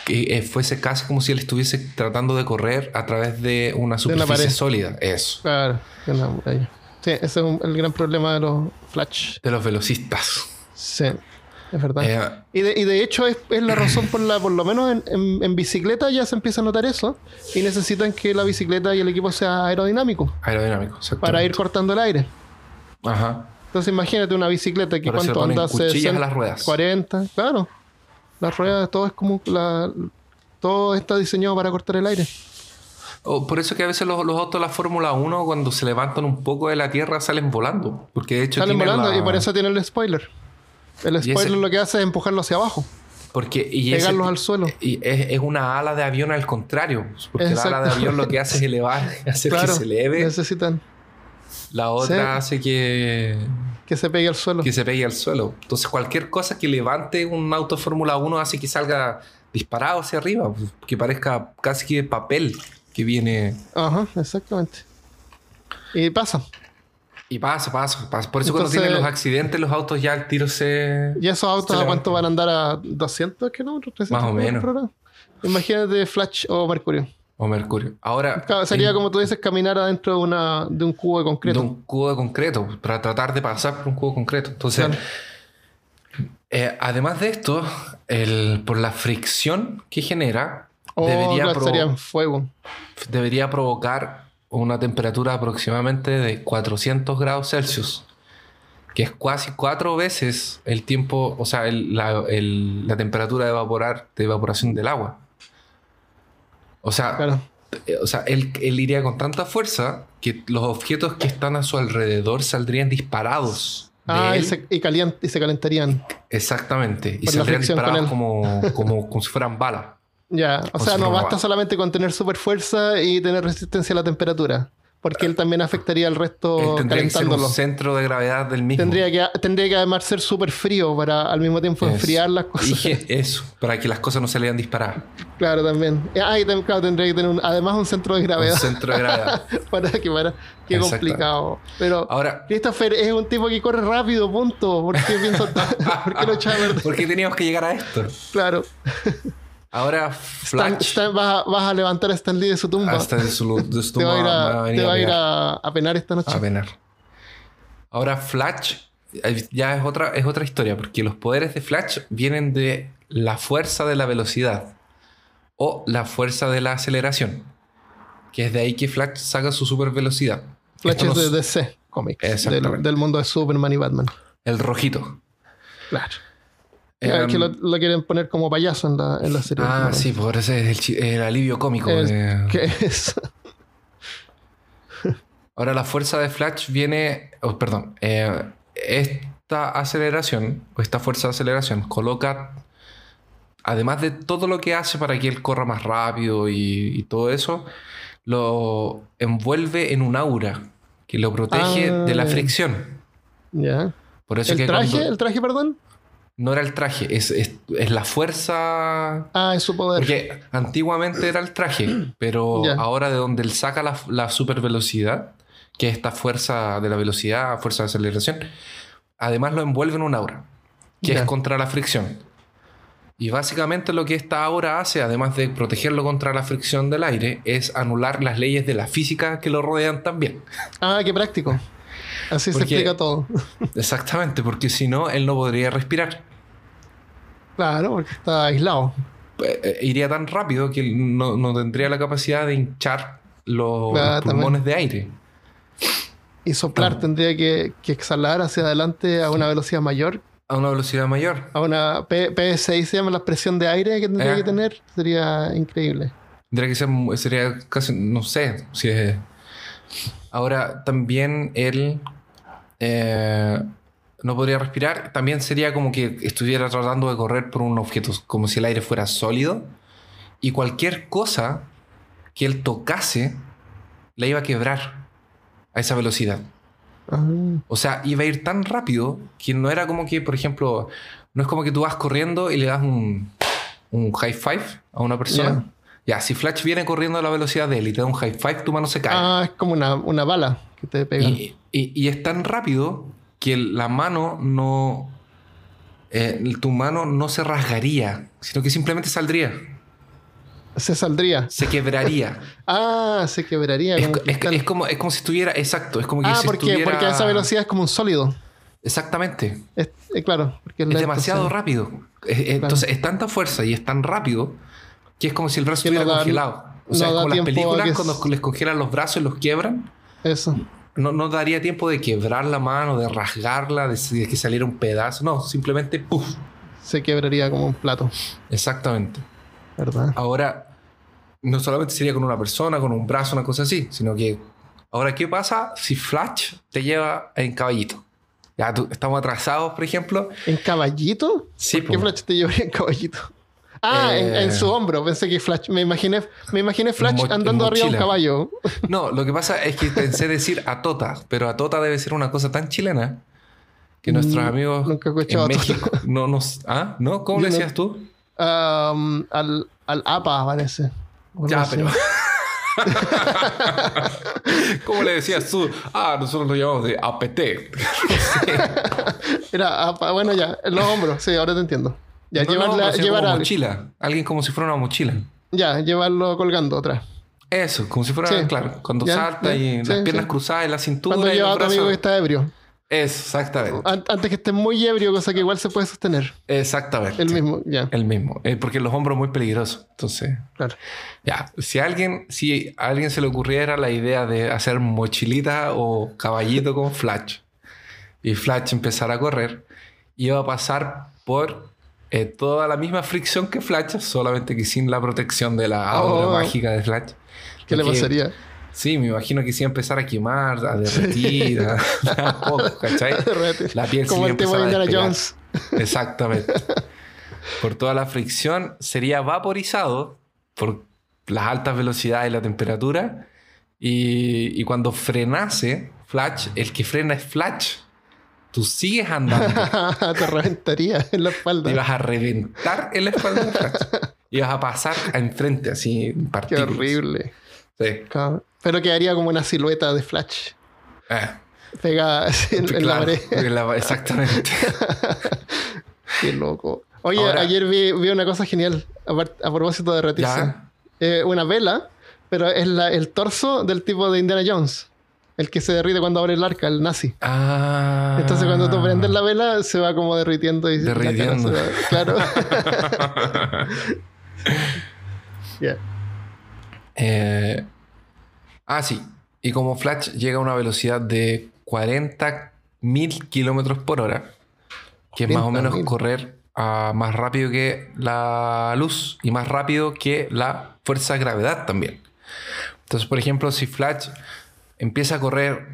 que eh, fuese casi como si él estuviese tratando de correr a través de una superficie pared. sólida. Eso. Claro, que una muralla. Sí, ese es un- el gran problema de los Flash. De los velocistas. Sí, es verdad. Eh, Y de, y de hecho es, es la razón por la, por lo menos en, en- en bicicleta ya se empieza a notar eso. Y necesitan que la bicicleta y el equipo sea aerodinámico aerodinámico, para ir cortando el aire. Ajá. Entonces imagínate una bicicleta que le cuánto anda cuchillas 60, a las ruedas. 40, claro. Las ruedas, todo es como la, todo está diseñado para cortar el aire. Por eso que a veces los, los autos de la Fórmula 1, cuando se levantan un poco de la tierra, salen volando. Porque de hecho Salen tienen volando la- y por eso tiene el spoiler. El ese- spoiler lo que hace es empujarlo hacia abajo, Porque, y ese- pegarlos al suelo. Y es, es una ala de avión al contrario. Porque la ala de avión lo que hace es elevar, hacer Claro, que se eleve. necesitan La otra Sí. hace que, que se pegue al suelo. que se pegue al suelo. Entonces, cualquier cosa que levante un auto Fórmula 1 hace que salga disparado hacia arriba. Que parezca casi que papel que viene. Ajá, exactamente. Y pasa. Y pasa, pasa, pasa. Por eso cuando tienen los accidentes, los autos ya al tiro se. ¿Y esos autos a cuánto van a andar a 200 kilómetros? 300 Más o menos. Imagínate Flash o Mercurio. O Mercurio. Ahora. Sería en- como tú dices, caminar adentro de, una, de un cubo de de concreto. un cubo de concreto, para tratar de pasar por un cubo de concreto. Entonces, Claro. eh, además de esto, el, por la fricción que genera, O debería, en fuego. debería provocar una temperatura aproximadamente de 400 grados Celsius, que es casi cuatro veces el tiempo, o sea, el- la, el- la temperatura de, evaporar, de evaporación del agua. O sea, Claro. eh, o sea, él, él iría con tanta fuerza que los objetos que están a su alrededor saldrían disparados. Ah, y se, y, se calentarían. Exactamente. Y por saldrían disparados como, como, como si fueran balas. Ya, o O sea, no basta bala. solamente con tener super fuerza y tener resistencia a la temperatura. Porque él también afectaría al resto Él tendría que ser un centro de gravedad del mismo. Tendría que, tendría que además ser súper frío para al mismo tiempo Eso. enfriar las cosas. Dije eso, para que las cosas no se lean disparadas. Claro, también. Ah, y también, claro, tendría que tener un- además un centro de Un gravedad centro de gravedad. para que para qué complicado. Pero Ahora, Christopher es un tipo que corre rápido, punto. ¿Por qué pienso ¿Por qué lo echaba a perder? ¿por qué teníamos que llegar a esto? Claro. Ahora, Flash. Stan- vas, a, vas a levantar a Stan Lee de su tumba. hasta de su, de su te va a ir tumba a, te va a, ir a, penar esta noche. a penar. Ahora, Flash eh, ya es otra, es otra historia, porque los poderes de Flash vienen de la fuerza de la velocidad o la fuerza de la aceleración, que es de ahí que Flash saca su super velocidad. Flash es de DC Comics. Del mundo de Superman y Batman. El rojito. Claro. Em, que lo, lo quieren poner como payaso en la, en la serie. ah, ¿no? sí, por ese es el, alivio cómico. El- de- ¿Qué es? Ahora la fuerza de Flash viene, oh, perdón, eh, esta aceleración o esta fuerza de aceleración coloca, además de todo lo que hace para que él corra más rápido y, y todo eso, lo envuelve en un aura que lo protege Ah. de la fricción. Ya. Por eso ¿El que traje? cuando- ¿El traje, perdón? No era el traje, es, es, es la fuerza Ah, es su poder. porque antiguamente era el traje, pero ahora de donde él saca la, la super velocidad, que es esta fuerza de la velocidad, fuerza de aceleración, además lo envuelve en un aura, que es contra la fricción. Y básicamente lo que esta aura hace, además de protegerlo contra la fricción del aire, es anular las leyes de la física que lo rodean también. Ah, qué práctico. Así se explica todo. Exactamente, porque si no, él no podría respirar. Claro, porque está aislado. Eh, eh, iría tan rápido que no, no tendría la capacidad de hinchar los, Claro, los también. pulmones de aire. Y soplar Ah. tendría que, que exhalar hacia adelante a una velocidad mayor. A una velocidad mayor. A una PSI se llama la presión de aire que tendría Eh. que tener. Sería increíble. Tendría que ser, sería casi, no sé si es. Ahora, también él eh, no podría respirar. También sería como que estuviera tratando de correr por un objeto, como si el aire fuera sólido. Y cualquier cosa que él tocase la iba a quebrar a esa velocidad. Ah, O sea, iba a ir tan rápido que no era como que, por ejemplo, no es como que tú vas corriendo y le das un, un high five a una persona. Ya, si Flash viene corriendo a la velocidad de él y te da un high five, tu mano se cae. Ah, es como una, una bala que te pega. y, y- y es tan rápido que la mano no. eh, tu mano no se rasgaría, sino que simplemente saldría, Se saldría. se quebraría. Ah, se quebraría. es, como co- es- como, es como si estuviera. Exacto, es como que ah, si porque, estuviera- porque a esa velocidad es como un sólido. Exactamente. Es, eh, claro, porque Es demasiado rápido. Es- es- Entonces es tanta fuerza y es tan rápido que es como si el brazo Que no estuviera da- congelado. O no sea, es como las películas cuando les congelan los brazos y los quiebran. Eso. No, no daría tiempo de quebrar la mano, de rasgarla, de, de que saliera un pedazo. No, simplemente ¡puf! Se quebraría como un plato. Exactamente. ¿Verdad? Ahora, no solamente sería con una persona, con un brazo, una cosa así, sino que ahora, ¿qué pasa si Flash te lleva en caballito? Ya tú- estamos atrasados, por ejemplo. ¿En caballito? Sí, ¿Por qué. Flash te llevaría en caballito? Ah, en, Eh. en su hombro. Pensé que Flash. Me imaginé, me imaginé Flash en andando arriba de un caballo. No, lo que pasa es que pensé decir Atota, pero Atota debe ser una cosa tan chilena que nuestros Mm, amigos nunca he en Atota. México no nos... ¿Ah? ¿No? ¿Cómo Yo le no- decías tú? Am, al, al APA, parece. Ya, no pero... ¿Cómo le decías tú? Ah, nosotros lo llamamos de APT. Era APA. Bueno, ya. En los hombros. Sí, ahora te entiendo. Ya, No, llevarla, llevar como mochila. Alguien como si fuera una mochila. Ya, llevarlo colgando atrás. Eso, como si fuera, Sí. claro, cuando Ya, salta ya. y Sí, las piernas sí. cruzadas en la cintura Cuando y lleva a tu amigo que está ebrio. Eso, exactamente. An- antes que esté muy ebrio, cosa que igual se puede sostener. Exactamente. El mismo, ya. El mismo. Eh, porque los hombros muy peligrosos. Entonces, Claro. ya. Si a alguien, si a alguien se le ocurriera la idea de hacer mochilita o caballito con Flash y Flash empezara a correr, iba a pasar por eh, toda la misma fricción que Flash, solamente que sin la protección de la aura Oh. mágica de Flash. ¿Qué le pasaría? Sí, me imagino que sí iba a empezar a quemar, a derretir, a, a poco, ¿cachai? La piel Como el tema de Indiana. Jones. Exactamente. Por toda la fricción sería vaporizado por las altas velocidades y la temperatura. Y, y cuando frenase Flash, el que frena es Flash. Tú sigues andando te reventaría en la espalda. y vas a reventar en la espalda de Flash. Y vas a pasar a enfrente así en Qué horrible. Sí. Pero quedaría como una silueta de Flash Eh, pegada así en, en la claro, pared. en la- exactamente. Qué loco. Oye, Ahora- ayer vi, vi una cosa genial a, a propósito de. Ya. Eh, una vela, pero es la- el torso del tipo de Indiana Jones. El que se derrite cuando abre el arca, el nazi. Ah. Entonces cuando tú prendes la vela se va como derritiendo y Derritiendo. va- claro. Ya. Eh, ah, sí. Y como Flash llega a una velocidad de 40.000 kilómetros por hora, que es más o menos 40.000. correr ah, más rápido que la luz y más rápido que la fuerza de gravedad también. Entonces, por ejemplo, si Flash empieza a correr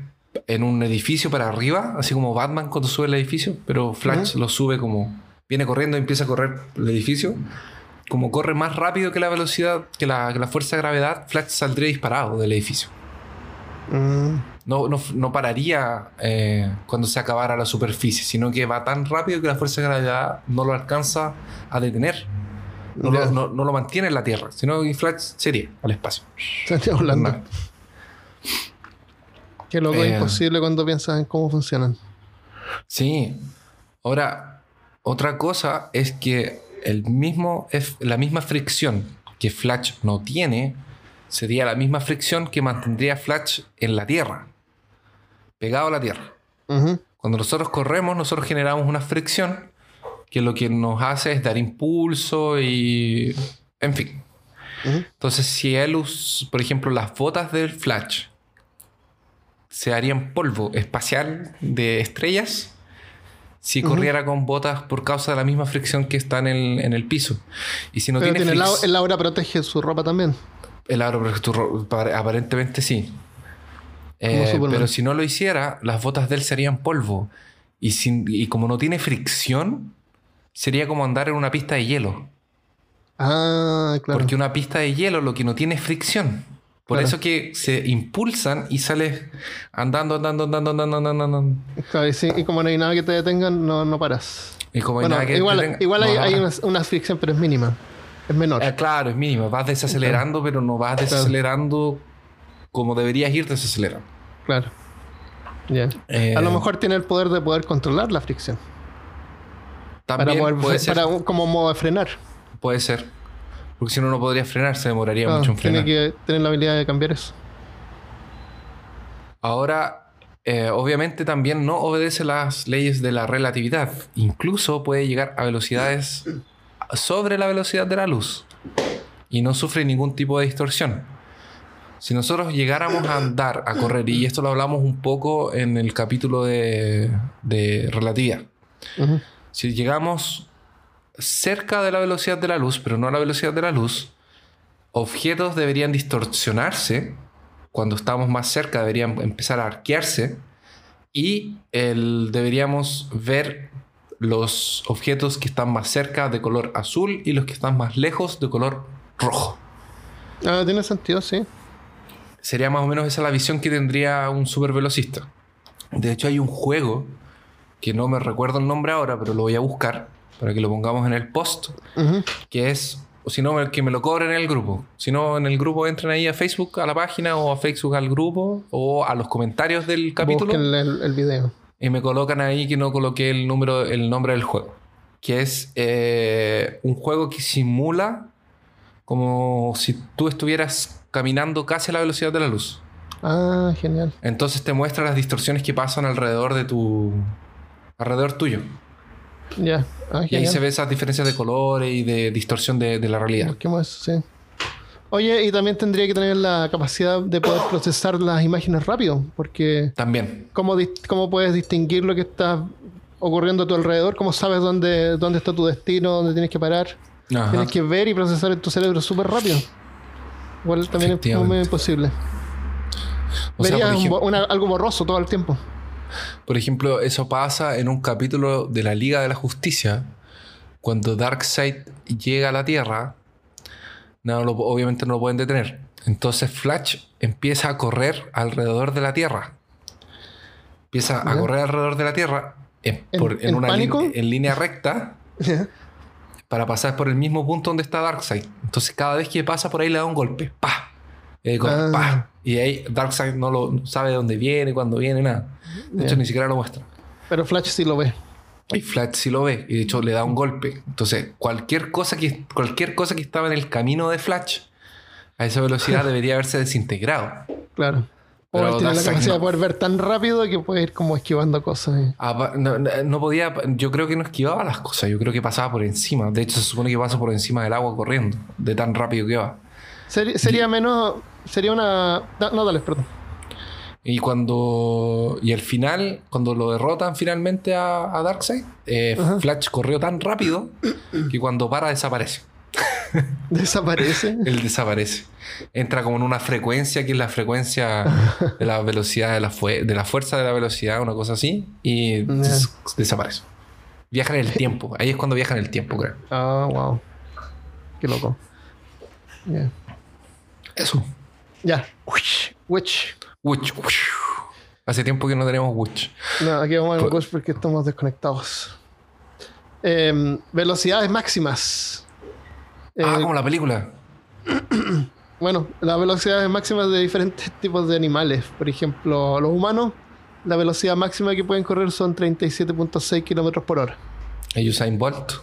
en un edificio para arriba, así como Batman cuando sube el edificio, pero Flash lo sube como viene corriendo y empieza a correr el edificio. Como corre más rápido que la velocidad, que la, que la fuerza de gravedad, Flash saldría disparado del edificio. Mm, No, no, no pararía eh, cuando se acabara la superficie, sino que va tan rápido que la fuerza de gravedad no lo alcanza a detener. No, lo, no- no lo mantiene en la Tierra, sino que Flash sería al espacio. Estaría volando. Qué loco, es Eh. imposible cuando piensas en cómo funcionan. Sí. Ahora, otra cosa es que el mismo, la misma fricción que Flash no tiene sería la misma fricción que mantendría Flash en la Tierra, pegado a la Tierra. Cuando nosotros corremos, nosotros generamos una fricción que lo que nos hace es dar impulso y... En fin. Entonces, si él, por ejemplo, las botas del Flash se harían polvo espacial de estrellas si corriera con botas por causa de la misma fricción que está en el, en el piso. Y si no Pero tiene, tiene el, aura protege su ropa también. el protector, pa- aparentemente sí. Eh, pero si no lo hiciera, las botas de él serían polvo. Y, sin, y como no tiene fricción, sería como andar en una pista de hielo. Ah, claro. Porque una pista de hielo lo que no tiene es fricción. Por Claro. eso que se impulsan y sales andando, andando, andando, andando, andando, andando. Claro, y, sí, y como no hay nada que te detengan, no, no paras. Y como hay Bueno, nada que igual, te igual no, hay, una, una fricción, pero es mínima. Es menor. Eh, claro, es mínimo. Vas desacelerando, pero no vas desacelerando como deberías ir desacelerando. Claro. Ya. Eh, A lo mejor tiene el poder de poder controlar la fricción. También para poder puede ser. para como modo de frenar. Puede ser. Porque si no, no podría frenar, se demoraría Ah, mucho en tiene frenar. que tener la habilidad de cambiar eso. Ahora, eh, obviamente también no obedece las leyes de la relatividad. Incluso puede llegar a velocidades sobre la velocidad de la luz. Y no sufre ningún tipo de distorsión. Si nosotros llegáramos a andar, a correr, y esto lo hablamos un poco en el capítulo de, de relatividad. Si llegamos cerca de la velocidad de la luz, pero no a la velocidad de la luz, objetos deberían distorsionarse. Cuando estamos más cerca deberían empezar a arquearse. Y el- deberíamos ver los objetos que están más cerca de color azul y los que están más lejos de color rojo. Ah, tiene sentido, sí. Sería más o menos esa la visión que tendría un supervelocista. De hecho, hay un juego que no me recuerdo el nombre ahora, pero lo voy a buscar para que lo pongamos en el post, que es, o si no, que me lo cobren en el grupo. Si no, en el grupo entren ahí a Facebook, a la página, o a Facebook al grupo, o a los comentarios del capítulo, Busquen el, el video. y me colocan ahí que no coloqué el, número, el nombre del juego. Que es eh, un juego que simula como si tú estuvieras caminando casi a la velocidad de la luz. Ah, genial. Entonces te muestra las distorsiones que pasan alrededor de tu. alrededor tuyo. Ya. Ah, Y ahí se ve esas diferencias de colores y de distorsión de, de la realidad. Sí. Oye, y también tendría que tener la capacidad de poder procesar las imágenes rápido, porque También. ¿cómo, cómo puedes distinguir lo que está ocurriendo a tu alrededor? ¿Cómo sabes dónde, dónde está tu destino, dónde tienes que parar? Ajá. Tienes que ver y procesar en tu cerebro súper rápido. Igual también es muy imposible. O sea, Verías un una- algo borroso todo el tiempo. Por ejemplo, eso pasa en un capítulo de la Liga de la Justicia. Cuando Darkseid llega a la Tierra, no, lo- obviamente no lo pueden detener. Entonces Flash empieza a correr alrededor de la Tierra. Empieza a correr alrededor de la Tierra en, ¿En- por- en en una línea- en línea recta para pasar por el mismo punto donde está Darkseid. Entonces cada vez que pasa por ahí le da un golpe. ¡Pah! Eh, Ah. ¡pah! Y ahí Darkseid no lo no sabe de dónde viene, cuándo viene, nada. De hecho, ni siquiera lo muestra. Pero Flash sí lo ve. Y Flash sí lo ve. Y de hecho le da un golpe. Entonces, cualquier cosa que, cualquier cosa que estaba en el camino de Flash a esa velocidad debería haberse desintegrado. Claro. O Pero tiene la capacidad no. de poder ver tan rápido que puede ir como esquivando cosas. eh. No- no podía, yo creo que no esquivaba las cosas, yo creo que pasaba por encima. De hecho, se supone que pasa por encima del agua corriendo, de tan rápido que va. Seri- sería menos. Sería una. No, dale, perdón. Y cuando. Y al final, cuando lo derrotan finalmente a, a Darkseid, eh. Flash corrió tan rápido que cuando para desaparece. Desaparece. Él desaparece. Entra como en una frecuencia que es la frecuencia de la velocidad de la, de la fuerza de la velocidad, una cosa así, y des- desaparece. Viaja en el tiempo. Ahí es cuando viaja en el tiempo, creo. Ah, wow. Qué loco. Ya. Eso. Ya. Witch. Witch. Hace tiempo que no tenemos Witch. No, aquí vamos a Pues- Witch porque estamos desconectados. Em, velocidades máximas. ah, Eh, como la película. Bueno, las velocidades máximas de diferentes tipos de animales. Por ejemplo, los humanos, la velocidad máxima que pueden correr son 37.6 kilómetros por hora. El Usain Bolt.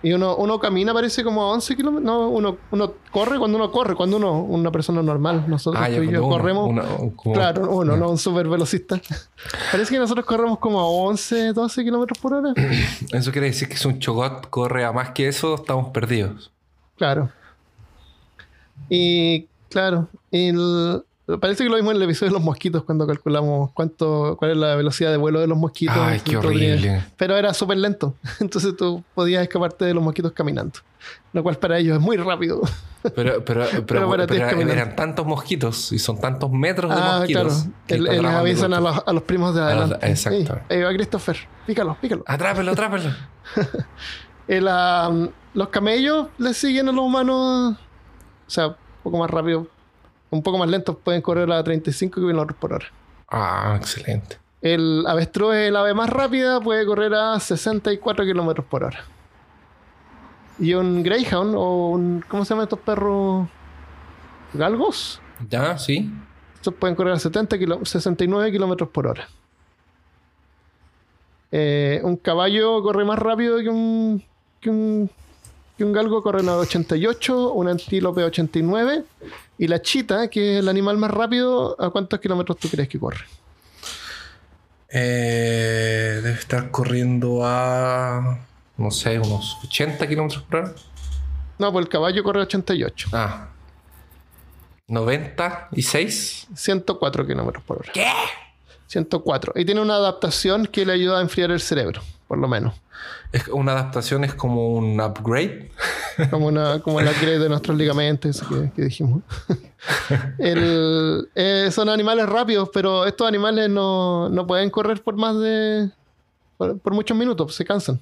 Y uno, uno camina, parece como a 11 kilómetros. No, uno, uno corre cuando uno corre, cuando uno, una persona normal. Nosotros Ah, tú y yo uno- corremos. como- Claro, uno, no un super velocista. Parece que nosotros corremos como a 11, 12 kilómetros por hora. Eso quiere decir que si un chogot corre a más que eso, estamos perdidos. Claro. Y claro, el- parece que lo mismo en el episodio de los mosquitos cuando calculamos cuánto, cuál es la velocidad de vuelo de los mosquitos. Ay, qué horrible. Pero era súper lento. Entonces tú podías escaparte de los mosquitos caminando. Lo cual para ellos es muy rápido. Pero, pero, pero, Pero para pero caminar. eran tantos mosquitos y son tantos metros de ah, claro. mosquitos. el- les avisan a los, a los primos de adelante. exacto. Ey, ahí va Christopher. Pícalo, pícalo. Atrápelo, atrápelo. El, ah, los camellos les siguen a los humanos. O sea, un poco más rápido. Un poco más lentos. Pueden correr a 35 kilómetros por hora. Ah, excelente. El avestruz es el ave más rápida, puede correr a 64 kilómetros por hora. Y un Greyhound o un. ¿Cómo se llaman estos perros? Galgos. ¿Ya? ¿Sí? Estos pueden correr a 70 kilo- 69 kilómetros por hora. Eh, un caballo corre más rápido que un, que un, que un galgo, corre a 88, un antílope a 89 y la chita, que es el animal más rápido, ¿a cuántos kilómetros tú crees que corre? Eh, debe estar corriendo a, no sé, unos 80 kilómetros por hora. No, pues el caballo corre a 88. Ah. 96. 104 kilómetros por hora. ¿Qué? 104. Y tiene una adaptación que le ayuda a enfriar el cerebro, por lo menos. Es una adaptación es como un upgrade. Como, una, como el upgrade de nuestros ligamentos que, que dijimos. El- eh, son animales rápidos, pero estos animales no, no pueden correr por más de. Por, por muchos minutos, se cansan.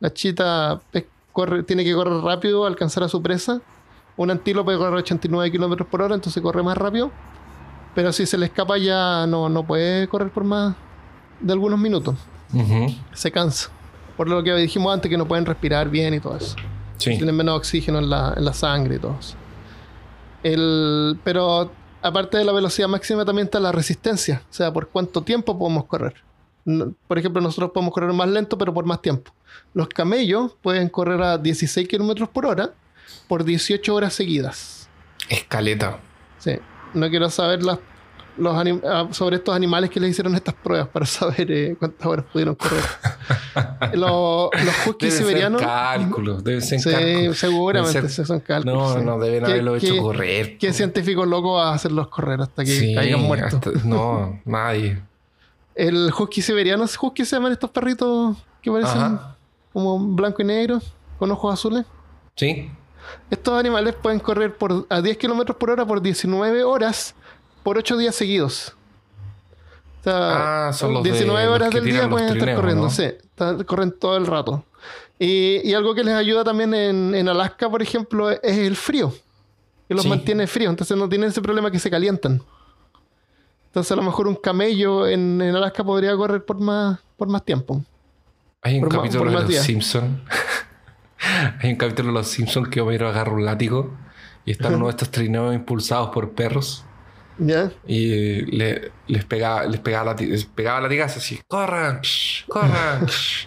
La chita es- corre, tiene que correr rápido, alcanzar a su presa. Un antílope corre 89 kilómetros por hora, entonces corre más rápido. Pero si se le escapa ya no, no puede correr por más de algunos minutos. Se cansa. Por lo que dijimos antes, que no pueden respirar bien y todo eso. Sí. Tienen menos oxígeno en la, en la sangre y todo eso. El, pero aparte de la velocidad máxima también está la resistencia. O sea, por cuánto tiempo podemos correr. Por ejemplo, nosotros podemos correr más lento, pero por más tiempo. Los camellos pueden correr a 16 kilómetros por hora por 18 horas seguidas. Escaleta. Sí. No quiero saber las, los ah, sobre estos animales que les hicieron estas pruebas para saber eh, cuántas horas pudieron correr. los, los huskies siberianos. ser cálculos. Deben ser Sí, cálculos. seguramente esos ser- son cálculos. No, sí. no, deben ¿Qué- haberlo hecho qué- correr. ¿Qué científico loco va a hacerlos correr hasta que Sí, caigan muertos? hasta- no, nadie. El husky siberiano, husky se llaman estos perritos que parecen Ajá. como blanco y negro, con ojos azules. Sí. Estos animales pueden correr por, a 10 kilómetros por hora por 19 horas por 8 días seguidos. O sea, Ah, son los de- 19 los horas del día pueden estar corriendo, ¿no? sí. Están- corren todo el rato. Y, y algo que les ayuda también en, en Alaska, por ejemplo, es el frío. Que los Sí. mantiene fríos. Entonces no tienen ese problema que se calientan. Entonces a lo mejor un camello en, en Alaska podría correr por más, por más tiempo. Hay un Por capítulo por de más Los días. Simpsons. Hay un capítulo de Los Simpsons que Homero agarra un látigo y están uno de estos trineos impulsados por perros ¿Ya? y le- les pegaba, les pegaba, les pegaba latigazos así, corran, corran. psh".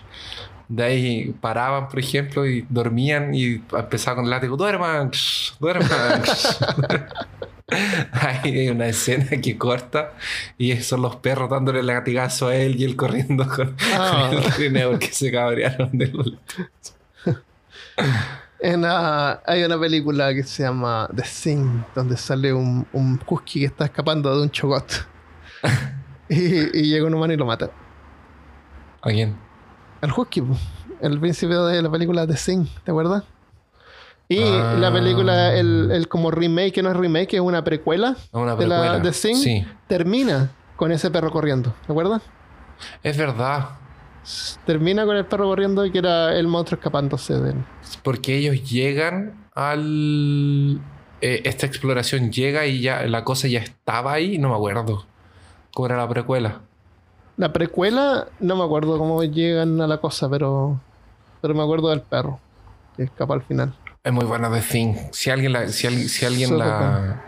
De ahí paraban, por ejemplo, y dormían y empezaba con el látigo, duerman, duerman. psh". Ahí hay una escena que corta y son los perros dándole latigazo a él y él corriendo con, Ah. con el trineo porque se cabrearon de los En, ah, hay una película que se llama The Thing, donde sale un, un husky que está escapando de un chogot. y, y llega un humano y lo mata. ¿A quién? El husky, el principio de la película The Thing, ¿te acuerdas? Y Ah. la película, el, el como remake, que no es remake, es una precuela, de la. The Thing, Sí, termina con ese perro corriendo, ¿te acuerdas? es verdad. Termina con el perro corriendo y que era el monstruo escapándose de él. Porque ellos llegan al... eh, esta exploración llega y ya la cosa ya estaba ahí, no me acuerdo. ¿Cómo era la precuela? La precuela, no me acuerdo cómo llegan a la cosa, pero, pero me acuerdo del perro que escapa al final. Es muy buena The Thing. Si alguien la, si alguien, si alguien la,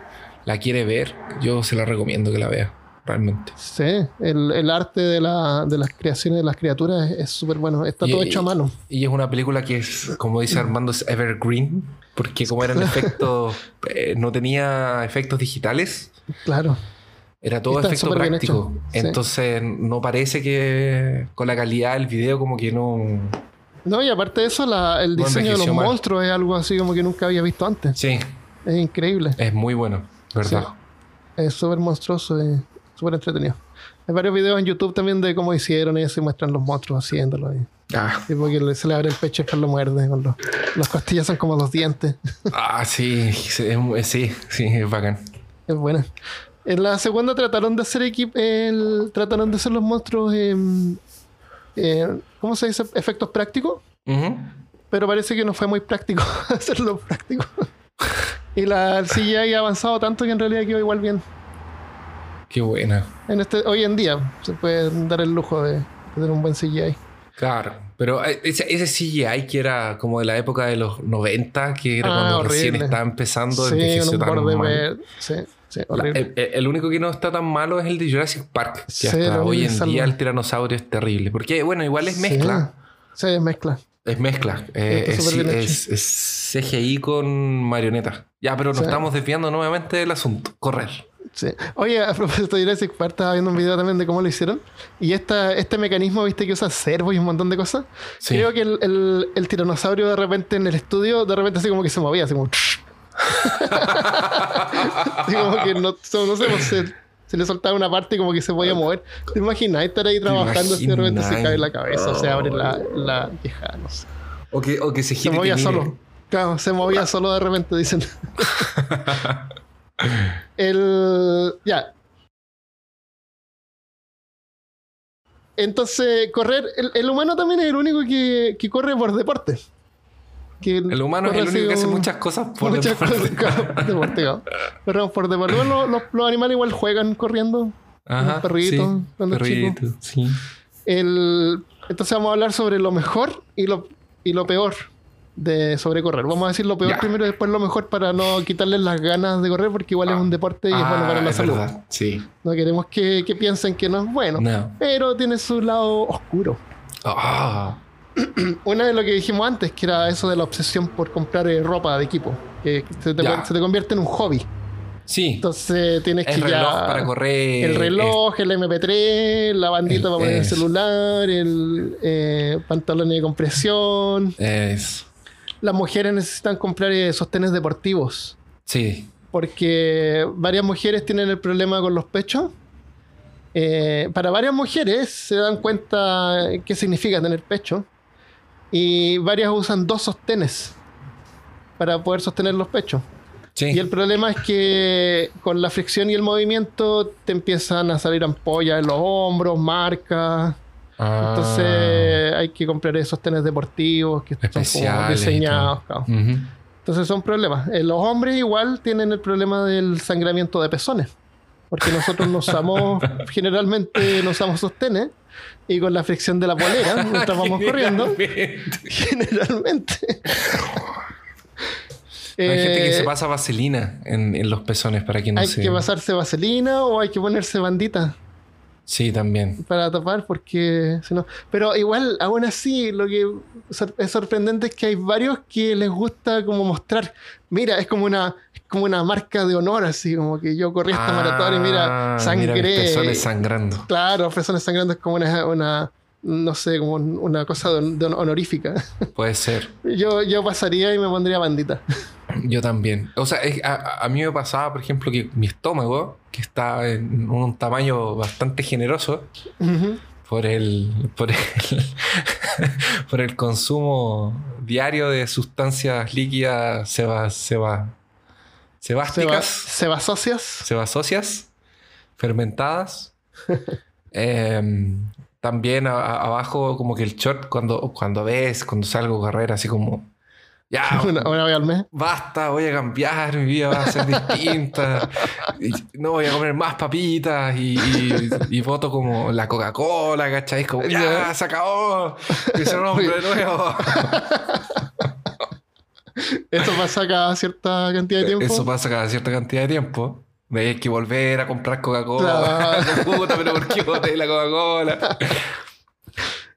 la quiere ver, yo se la recomiendo que la vea. Realmente. Sí, el, el arte de, la, de las creaciones de las criaturas es- es súper bueno. Está Y- todo hecho a mano. Y es una película que es, como dice Armando, es evergreen. Porque como eran efectos, eh, no tenía efectos digitales. Claro. Era todo Está efecto práctico. sí. Entonces no parece que con la calidad del video como que no... No, y aparte de eso, la- el No diseño de los mal. monstruos es algo así como que nunca había visto antes. Sí, Es increíble. es muy bueno, ¿verdad? Es súper monstruoso y súper entretenido. Hay varios videos en YouTube también de cómo hicieron eso y muestran los monstruos haciéndolo. Y, Ah, tipo que le- se le abre el pecho y lo muerde. Con los, las costillas son como los dientes. ah, sí, sí, sí, sí, es bacán. Es buena. En la segunda trataron de hacer equip el, trataron de hacer los monstruos em, eh, ¿cómo se dice? efectos prácticos, Ujú. pero parece que no fue muy práctico hacerlo práctico. y la el CGI ha avanzado tanto que en realidad quedó igual bien. Qué buena. En este, hoy en día se puede dar el lujo de, de tener un buen CGI. Claro, pero eh, ese, ese CGI que era como de la época de los 90, que era Ah, cuando recién estaba empezando, Sí, envejeció un tan mal. Sí, Sí. El, único que no está tan malo es el de Jurassic Park. Que Sí, hasta hoy en día el tiranosaurio es terrible. Porque, bueno, igual es mezcla. Sí, es mezcla. Es mezcla. Eh, es, es- es CGI con marionetas. Ya, pero nos estamos desviando nuevamente del asunto. Correr. Sí. Oye, a propósito de Jurassic Park, estaba viendo un video también de cómo lo hicieron. Y esta, este mecanismo, viste, que usa servos y un montón de cosas. Sí. Creo que el, el- el tiranosaurio de repente en el estudio, de repente así como que se movía, así como... así como que no, no sé, pues, se, se le soltaba una parte y como que se podía mover. ¿Te imaginas estar ahí trabajando y de repente se cae la cabeza o se abre la, la vieja, no sé. O que, o que se Se gire y movía solo. Claro, se movía solo de repente, dicen. el. Ya. Entonces, correr. El, el humano también es el único que, que corre por deporte. Que El humano es el único que hace muchas cosas por muchas deporte. cosas, deporte. Corremos por deporte. Bueno, los, los animales igual juegan corriendo. Ajá, Un perrito, sí, cuando chico. perrito, sí. El, entonces vamos a hablar sobre lo mejor y lo, y lo peor de sobre correr. Vamos a decir lo peor Ya. primero y después lo mejor para no quitarles las ganas de correr porque igual es un deporte y es bueno para Ah, la es salud. verdad, Sí. No queremos que, que piensen que no es bueno, No. pero tiene su lado oscuro. Ah, Una de lo que dijimos antes, que era eso de la obsesión por comprar eh, ropa de equipo, que se te, Ya. se te convierte en un hobby. sí. Entonces tienes el que reloj ya... para correr. El reloj, el MP3, la bandita el- para poner el celular, el eh, pantalón de compresión. Es, Las mujeres necesitan comprar eh, sostenes deportivos sí. porque varias mujeres tienen el problema con los pechos. Eh, para varias mujeres se dan cuenta qué significa tener pecho y varias usan dos sostenes para poder sostener los pechos. Sí. Y el problema es que con la fricción y el movimiento te empiezan a salir ampollas en los hombros, marcas. Ah, Entonces hay que comprar esos sostenes deportivos que son como Especiales diseñados. Entonces son problemas. Eh, los hombres igual tienen el problema del sangramiento de pezones. Porque nosotros no usamos, generalmente no usamos sostenes. Y con la fricción de la polera, mientras vamos corriendo, Generalmente. Hay gente que eh, se pasa vaselina en, en los pezones para que no hay se. que pasarse vaselina o hay que ponerse bandita Sí, también. para tapar porque si no pero igual aún así lo que es sorprendente es que hay varios que les gusta como mostrar mira es como una es como una marca de honor así como que yo corrí esta maratón y mira Ah, sangré Mira mis pezones sangrando. claro pezones sangrando es como una, una no sé como un- una cosa de, de honorífica Puede ser. yo yo pasaría y me pondría bandita Yo también. O sea, es- a, a mí me pasaba, por ejemplo, que mi estómago, que está en un tamaño bastante generoso, Ujú. por el, por el, por el consumo diario de sustancias líquidas seba, seba, se va sebásticas, se va socias sebasóceas, fermentadas. Em, también a- a- abajo, como que el short, cuando, cuando ves, cuando salgo a correr, así como, ya, una, una vez al mes basta, voy a cambiar, mi vida va a ser distinta. No voy a comer más papitas y, y, y voto como la Coca-Cola, ¿cachai? Como, ya, se acabó, que se nombre de nuevo. Eso pasa cada cierta cantidad de tiempo. Eso pasa cada cierta cantidad de tiempo. Ahí hay que volver a comprar Coca-Cola. Puta, pero ¿por qué boté la Coca-Cola?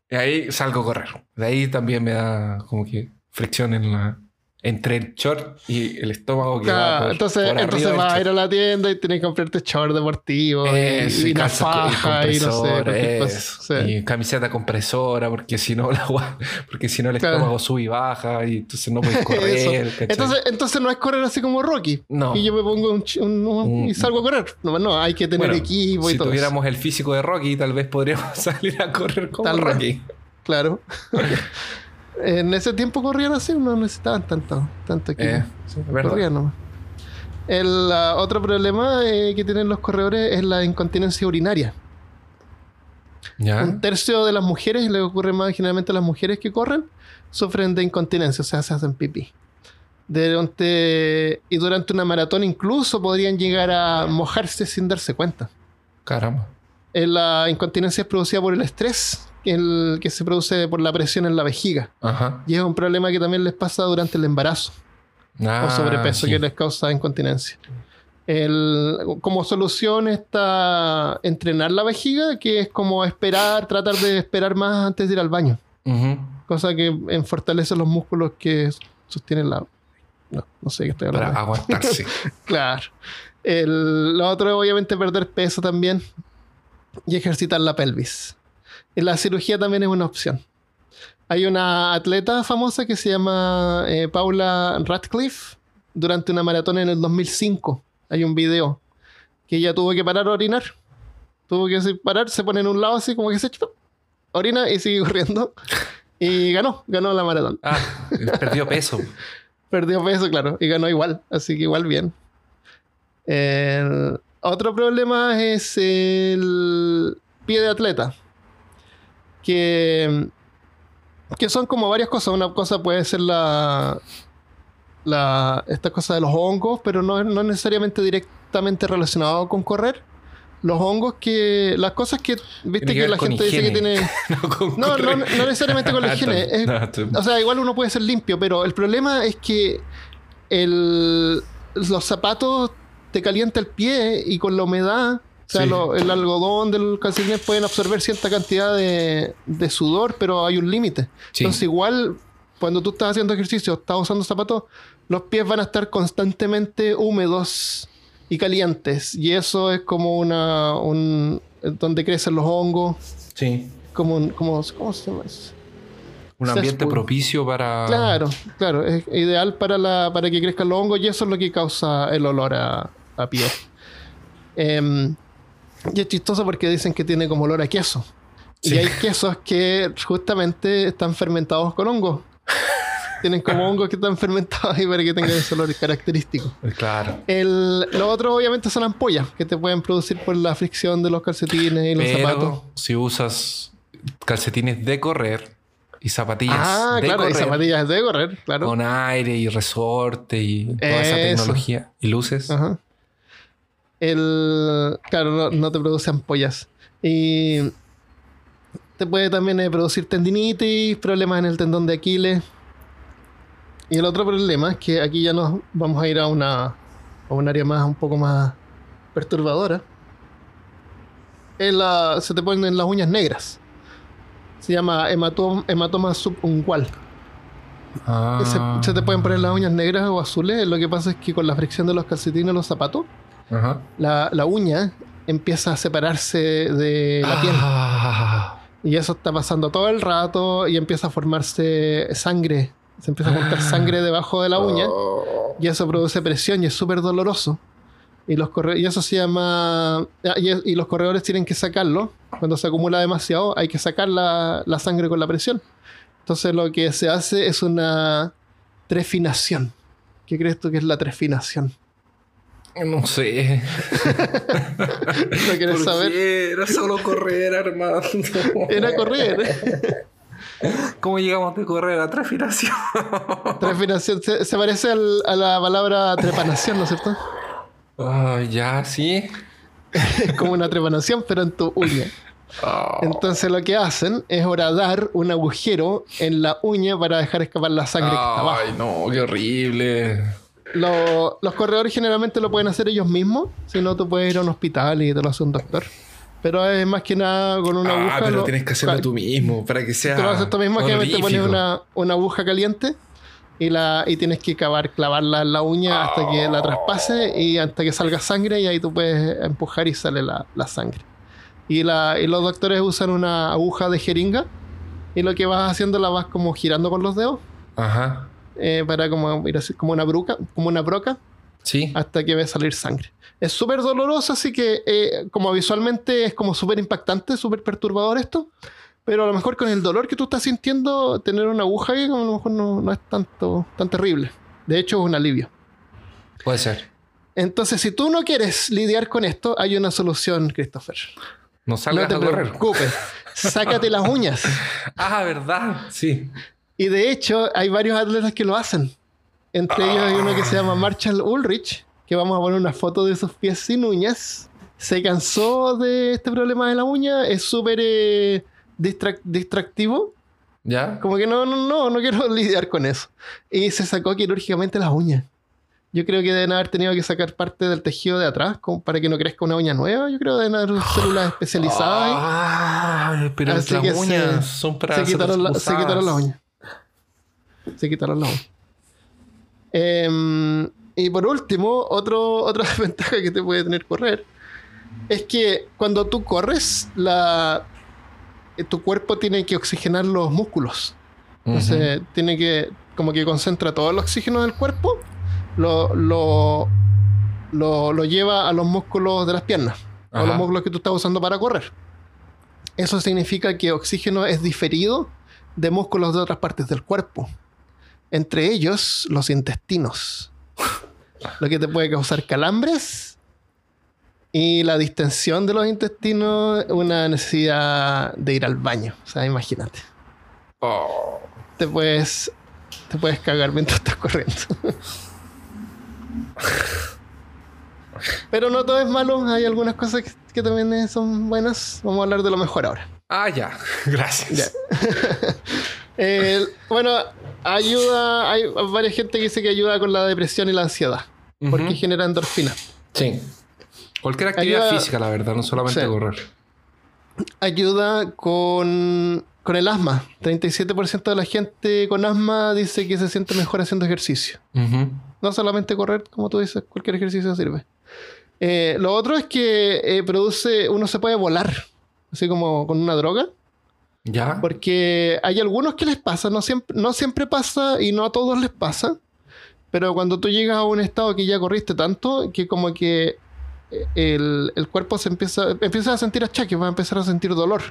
Y ahí salgo a correr. De ahí también me da como que fricción en la, entre el short y el estómago que va Claro, por- entonces, por entonces del vas a ir a la tienda y tienes que comprarte short deportivo y- Eso, y, una calza co- faja y no sé, eso. Sí. Y camiseta compresora, porque si no la porque si no el Claro. estómago sube y baja y entonces no puedes correr. Entonces, entonces no es correr así como Rocky. No. Y yo me pongo un, un- un- y salgo a correr. No, no, hay que tener Bueno, equipo y si todo. eso. tuviéramos el físico de Rocky, tal vez podríamos salir a correr como Tal vez. Rocky. Claro. En ese tiempo corrían así, no necesitaban tanto, tanto equipo. Eh, Sí, corrían nomás. El otro problema eh, que tienen los corredores es la incontinencia urinaria. ¿Ya? Un tercio de las mujeres, le ocurre más generalmente a las mujeres que corren, sufren de incontinencia, o sea, se hacen pipí. Durante, y durante una maratón incluso podrían llegar a mojarse sin darse cuenta. Caramba. Eh, La incontinencia es producida por el estrés, el que se produce por la presión en la vejiga. Ajá. Y es un problema que también les pasa durante el embarazo Ah, o sobrepeso sí. que les causa incontinencia. El, como solución está entrenar la vejiga, que es como esperar, tratar de esperar más antes de ir al baño. Cosa que fortalece los músculos que sostienen la... No, no sé qué estoy hablando. Para aguantarse. Claro. El, lo otro es obviamente perder peso también y ejercitar la pelvis. La cirugía también es una opción. Hay una atleta famosa que se llama eh, Paula Radcliffe durante una maratón en el 2005. Hay un video que ella tuvo que parar a orinar. Tuvo que parar, se pone en un lado así como que se chupa, orina y sigue corriendo. Y ganó, ganó la maratón. Ah, perdió peso. Perdió peso, claro, y ganó igual, así que igual bien. El otro problema es el pie de atleta, que, que son como varias cosas. Una cosa puede ser la, la esta cosa de los hongos, pero no, no necesariamente directamente relacionado con correr. Los hongos que, las cosas que, viste que la gente dice que tiene... No, No, no, correr. no necesariamente con la higiene. es- o sea, igual uno puede ser limpio, pero el problema es que el, los zapatos te calienta el pie y con la humedad, o sea, Sí. lo- el algodón del calcetín pueden absorber cierta cantidad de, de sudor, pero hay un límite. Sí. Entonces, igual, cuando tú estás haciendo ejercicio, estás usando zapatos, los pies van a estar constantemente húmedos y calientes. Y eso es como una. Un, donde crecen los hongos. Sí. Como, un- como, ¿Cómo se llama eso? Un ambiente propicio para. Claro, claro, es ideal para, la, para que crezcan los hongos y eso es lo que causa el olor a, a pie. Em, y es chistoso porque dicen que tiene como olor a queso. Sí. Y hay quesos que justamente están fermentados con hongos. Tienen como hongos que están fermentados y para que tengan ese olor característico. Claro. El, lo otro obviamente son ampollas que te pueden producir por la fricción de los calcetines y los zapatos. Si usas calcetines de correr y zapatillas Ah, de claro, y correr zapatillas de correr, claro. con aire y resorte y toda esa Eso. tecnología y luces. Ajá. El, claro, no, no te produce ampollas. Y te puede también eh, producir tendinitis, problemas en el tendón de Aquiles. Y el otro problema es que aquí ya nos vamos a ir a una a un área más un poco más perturbadora. Es la- se te ponen las uñas negras. Se llama hematom- hematoma subungual. Ah. Se, se te pueden poner las uñas negras o azules. Lo que pasa es que con la fricción de los calcetines los zapatos, Ajá. la, la uña empieza a separarse de la piel. Ah. Y eso está pasando todo el rato y empieza a formarse sangre. Se empieza a juntar Ah. sangre debajo de la uña Oh. y eso produce presión y es súper doloroso. Y, los corre- y eso se llama... ah, Y, y los corredores tienen que sacarlo. Cuando se acumula demasiado hay que sacar la, la sangre con la presión. Entonces lo que se hace es una trefinación. ¿Qué crees tú que es la trefinación? No sé. ¿No quieres saber? Era solo correr, Armando. Era correr. ¿Cómo llegamos de correr a trefinación? Trefinación. Se, se parece al- a la palabra trepanación, ¿no es cierto? Ah, ya, sí. Es como una trepanación, pero en tu uña. Ah. Entonces lo que hacen es horadar un agujero en la uña para dejar escapar la sangre que está abajo. Ay, no, qué horrible. Lo- los corredores generalmente lo pueden hacer ellos mismos. Si no, tú puedes ir a un hospital y te lo hace un doctor. Pero es más que nada con una ah, aguja. pero lo- tienes que hacerlo tú mismo para que sea. Tú lo haces tú mismo, que te pones una, una aguja caliente y, la, y tienes que cavar, clavarla en la uña hasta que la traspase y hasta que salga sangre y ahí tú puedes empujar y sale la, la sangre. Y, la, y los doctores usan una aguja de jeringa y lo que vas haciendo la vas como girando con los dedos Ajá. Eh, para como ir así, como una bruca, como una broca Sí. hasta que ve salir sangre. Es súper doloroso, así que eh, como visualmente es como súper impactante, súper perturbador esto. Pero a lo mejor con el dolor que tú estás sintiendo, tener una aguja ahí a lo mejor no, no es tanto, tan terrible. De hecho, es un alivio. Puede ser. Entonces, si tú no quieres lidiar con esto, hay una solución, Christopher. No No salgas te a correr. preocupes. Sácate las uñas. Ah, ¿verdad? Sí. Y de hecho, hay varios atletas que lo hacen. Entre ellos hay uno que se llama Marshall Ulrich, que vamos a poner una foto de sus pies sin uñas. Se cansó de este problema de la uña, es súper eh, distrac- distractivo. ¿Ya? Como que no, no, no, no quiero lidiar con eso. Y se sacó quirúrgicamente las uñas. Yo creo que deben haber tenido que sacar parte del tejido de atrás como para que no crezca una uña nueva. Yo creo que deben haber células especializadas. Ay, pero Así las que uñas se- son para se ser quitaron, la- se usadas. quitaron las uñas. Se quitaron las uñas. Em, y por último, otro, otra ventaja que te puede tener correr es que cuando tú corres, la, eh, tu cuerpo tiene que oxigenar los músculos. Entonces, tiene que, como que concentra todo el oxígeno del cuerpo, lo, lo, lo, lo lleva a los músculos de las piernas, a Ajá. los músculos que tú estás usando para correr. Eso significa que oxígeno es diferido de músculos de otras partes del cuerpo. Entre ellos, los intestinos. Lo que te puede causar calambres y la distensión de los intestinos, una necesidad de ir al baño. O sea, imagínate. Oh. Te puedes, te puedes cagar mientras estás corriendo. Pero no todo es malo. Hay algunas cosas que, que también son buenas. Vamos a hablar de lo mejor ahora. Ah, ya. Gracias. El- bueno, ayuda. Hay varias gente que dice que ayuda con la depresión y la ansiedad. Porque genera endorfina. Sí. Cualquier actividad Ayuda- física, la verdad, no solamente Sí. correr. Ayuda con, con el asma. 37% de la gente con asma dice que se siente mejor haciendo ejercicio. No solamente correr, como tú dices, cualquier ejercicio sirve. Eh, lo otro es que eh, produce, uno se puede volar, así como con una droga, ¿Ya? porque hay algunos que les pasa, no siempre, no siempre pasa y no a todos les pasa, pero cuando tú llegas a un estado que ya corriste tanto, que como que eh, el, el cuerpo se empieza, empieza a sentir achaques, va a empezar a sentir dolor,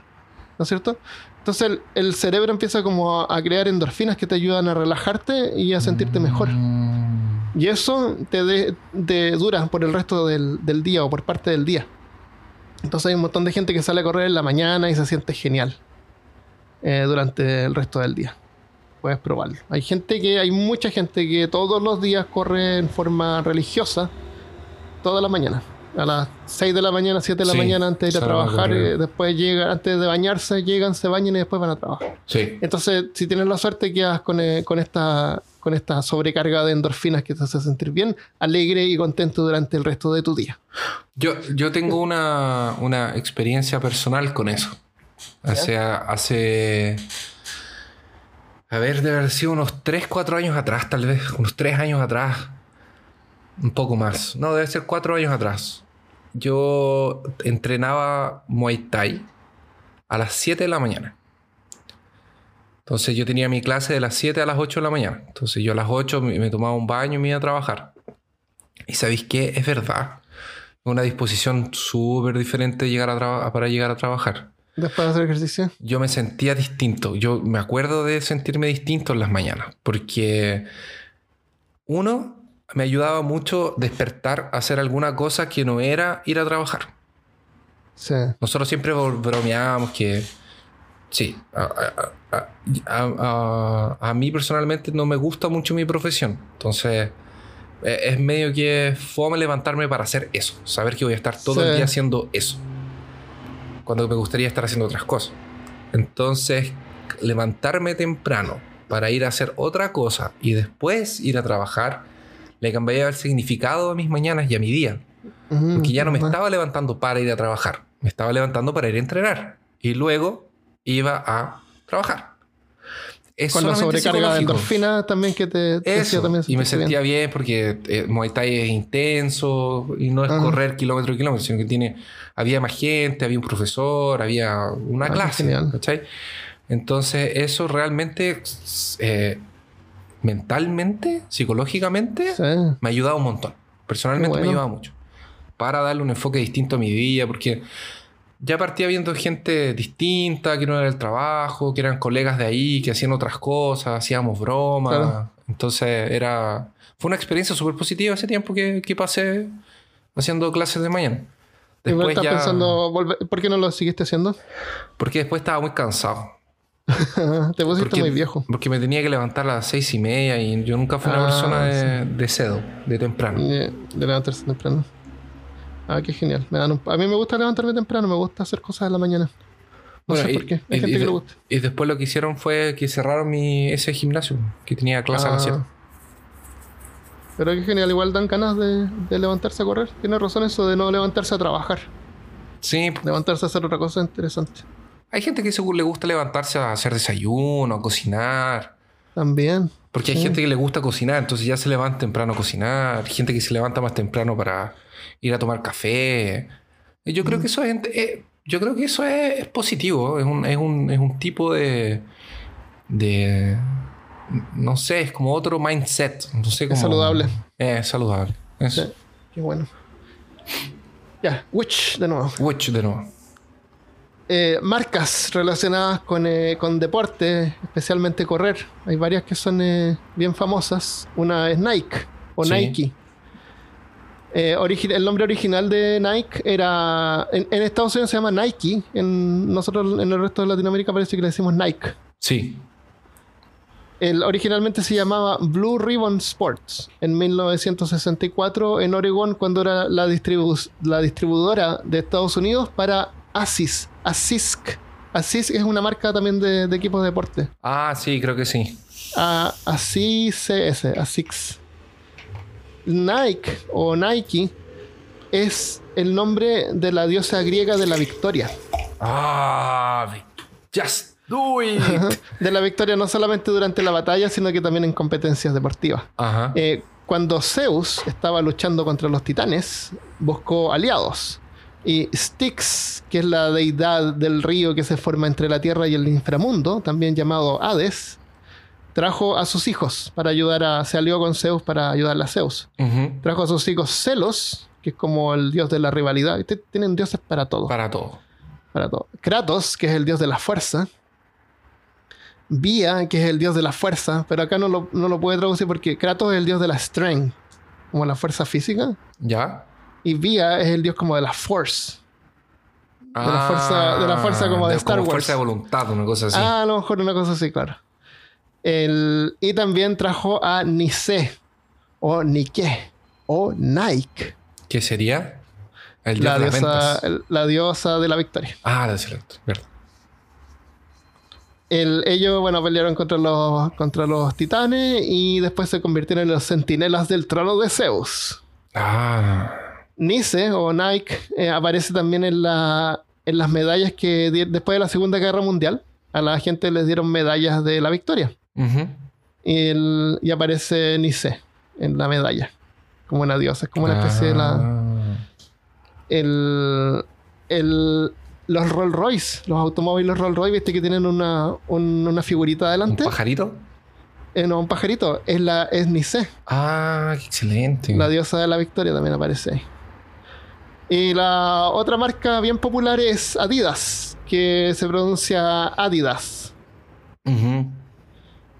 ¿no es cierto? Entonces el, el cerebro empieza como a, a crear endorfinas que te ayudan a relajarte y a sentirte mejor. Mm. Y eso te, de- te dura por el resto del, del día o por parte del día. Entonces hay un montón de gente que sale a correr en la mañana y se siente genial eh, durante el resto del día. Puedes probarlo. Hay gente que, hay mucha gente que todos los días corre en forma religiosa toda la mañana. A las 6 de la mañana, 7 de la Sí, mañana antes de ir a trabajar. eh, después llega, antes de bañarse, llegan, se bañan y después van a trabajar. Sí. Entonces, si tienes la suerte, quedas con, eh, con, esta, con esta sobrecarga de endorfinas que te hace sentir bien, alegre y contento durante el resto de tu día. Yo, yo tengo una, una experiencia personal con eso. Sea, hace. A ver, debe haber sido unos 3, 4 años atrás, tal vez. Unos 3 años atrás. Un poco más. No, debe ser 4 años atrás. Yo entrenaba Muay Thai a las 7 de la mañana. Entonces yo tenía mi clase de las 7 a las 8 de la mañana. Entonces yo a las 8 me, tomaba un baño y me iba a trabajar. Y sabéis qué? Es verdad. Una disposición súper diferente llegar a para llegar a trabajar. Después de hacer ejercicio. Yo me sentía distinto. Yo me acuerdo de sentirme distinto en las mañanas. Porque uno, me ayudaba mucho despertar a hacer alguna cosa que no era ir a trabajar. Sí. Nosotros siempre bro- bromeábamos que sí, a, a- a- a- a- a mí personalmente no me gusta mucho mi profesión. Entonces eh, es medio que fome levantarme para hacer eso. Saber que voy a estar todo Sí. el día haciendo eso. Cuando me gustaría estar haciendo otras cosas. Entonces levantarme temprano para ir a hacer otra cosa y después ir a trabajar le cambiaba el significado a mis mañanas y a mi día. Porque ya no me estaba levantando para ir a trabajar. Me estaba levantando para ir a entrenar. Y luego iba a trabajar. Es Con la sobrecarga de psicológico. endorfina también que te, te hacía Eso. también y me sentía bien, porque eh, Muay Thai es intenso y no es Ajá. correr kilómetro a kilómetro, sino que tiene, había más gente, había un profesor, había una Ah, clase. genial. ¿cachai? Entonces, eso realmente, eh, mentalmente, psicológicamente, Sí. me ha ayudado un montón. Personalmente me ha ayudado mucho. Para darle un enfoque distinto a mi día, porque ya partía viendo gente distinta, que no era el trabajo, que eran colegas de ahí, que hacían otras cosas, hacíamos bromas. Claro. Entonces era... Fue una experiencia súper positiva ese tiempo que, que pasé haciendo clases de mañana. Después estás ya... pensando, volver- ¿por qué no lo seguiste haciendo? Porque después estaba muy cansado. te pusiste Porque, muy viejo. porque me tenía que levantar a las seis y media y yo nunca fui una Ah, persona de, de cedo, de temprano. De, de levantarse temprano. Ah, qué genial. Me dan un- a mí me gusta levantarme temprano, me gusta hacer cosas en la mañana. No Bueno, sé y- por qué. y- Hay gente y que de- le gusta. Y después lo que hicieron fue que cerraron mi, ese gimnasio que tenía clase a las Ah. 7. Pero qué genial, igual dan ganas de, de levantarse a correr. Tiene razón eso de no levantarse a trabajar. Sí, Levantarse a hacer otra cosa interesante. hay gente que seguro le gusta levantarse a hacer desayuno, a cocinar. También. Porque hay Sí. gente que le gusta cocinar, entonces ya se levanta temprano a cocinar. Gente que se levanta más temprano para ir a tomar café. Y Yo creo que eso es, eh, yo creo que eso es, es positivo. Es un, es, un, es un tipo de, de. No sé, es como otro mindset. No sé Es cómo- saludable. Eh, Es saludable. Eso. Sí. Qué bueno. Ya, Witch de nuevo. Watch de nuevo. Eh, marcas relacionadas con, eh, con deporte, especialmente correr. Hay varias que son eh, bien famosas. Una es Nike o Sí. Nike. Eh, el nombre original de Nike era. En, en Estados Unidos se llama Nike. En nosotros, en el resto de Latinoamérica, parece que le decimos Nike. Sí. El, originalmente se llamaba Blue Ribbon Sports en 1964 en Oregon cuando era la, distribu- la distribuidora de Estados Unidos para ASIS. ASISC. ASISC es una marca también de, de equipos de deporte. Ah, sí, creo que sí. A, ASICS, ASICS. Nike o Nike es el nombre de la diosa griega de la victoria. Ah, just do it. De la victoria no solamente durante la batalla, sino que también en competencias deportivas. Ajá. Eh, cuando Zeus estaba luchando contra los titanes, buscó aliados. Y Styx, que es la deidad del río que se forma entre la tierra y el inframundo, también llamado Hades, trajo a sus hijos para ayudar a. Se alió con Zeus para ayudarle a Zeus. Trajo a sus hijos Celos, que es como el dios de la rivalidad. Este- Tienen dioses para todo Para todo. para todo. Kratos, que es el dios de la fuerza. Vía, que es el dios de la fuerza, pero acá no lo, no lo puede traducir porque Kratos es el dios de la strength, como la fuerza física, ¿Ya? y Vía es el dios como de la force. la fuerza- de la fuerza como de Star Wars. fuerza de voluntad, una cosa así. Ah, a lo mejor una cosa así, claro. El, y también trajo a Nice, o Nike, o Nike, ¿Qué sería? El dios la de diosa, ventas. el- la diosa de la victoria. Ah, la. El- ellos, bueno, pelearon contra los, contra los titanes y después se convirtieron en los centinelas del trono de Zeus. Ah. Nice o Nike eh, aparece también en, la, en las medallas que después de la Segunda Guerra Mundial a la gente les dieron medallas de la victoria. Y, el- y aparece Nice en la medalla, como una diosa, es como una especie de la... Ah. El, el- los Rolls Royce, los automóviles Rolls Royce, viste que tienen una, un- una figurita ¿Un adelante. pajarito? Eh, no, un pajarito. Es, la, es Nice. Ah, qué excelente. La diosa de la victoria también aparece ahí. Y la otra marca bien popular es Adidas, que se pronuncia Adidas.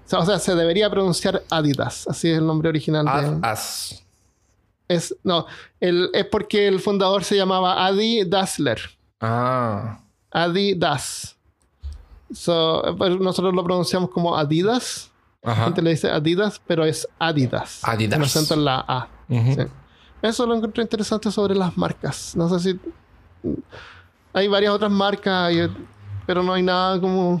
Sea, o sea, se debería pronunciar Adidas. Así es el nombre original de. Ad- as. Es, no, el- es porque el fundador se llamaba Adi Dassler. Ah. Adidas. So, pues nosotros lo pronunciamos como Adidas. La Ajá. gente le dice Adidas, pero es Adidas. Adidas. Con acento en la A. Sí. Eso lo encontré interesante sobre las marcas. No sé si. Hay varias otras marcas, pero no hay nada como.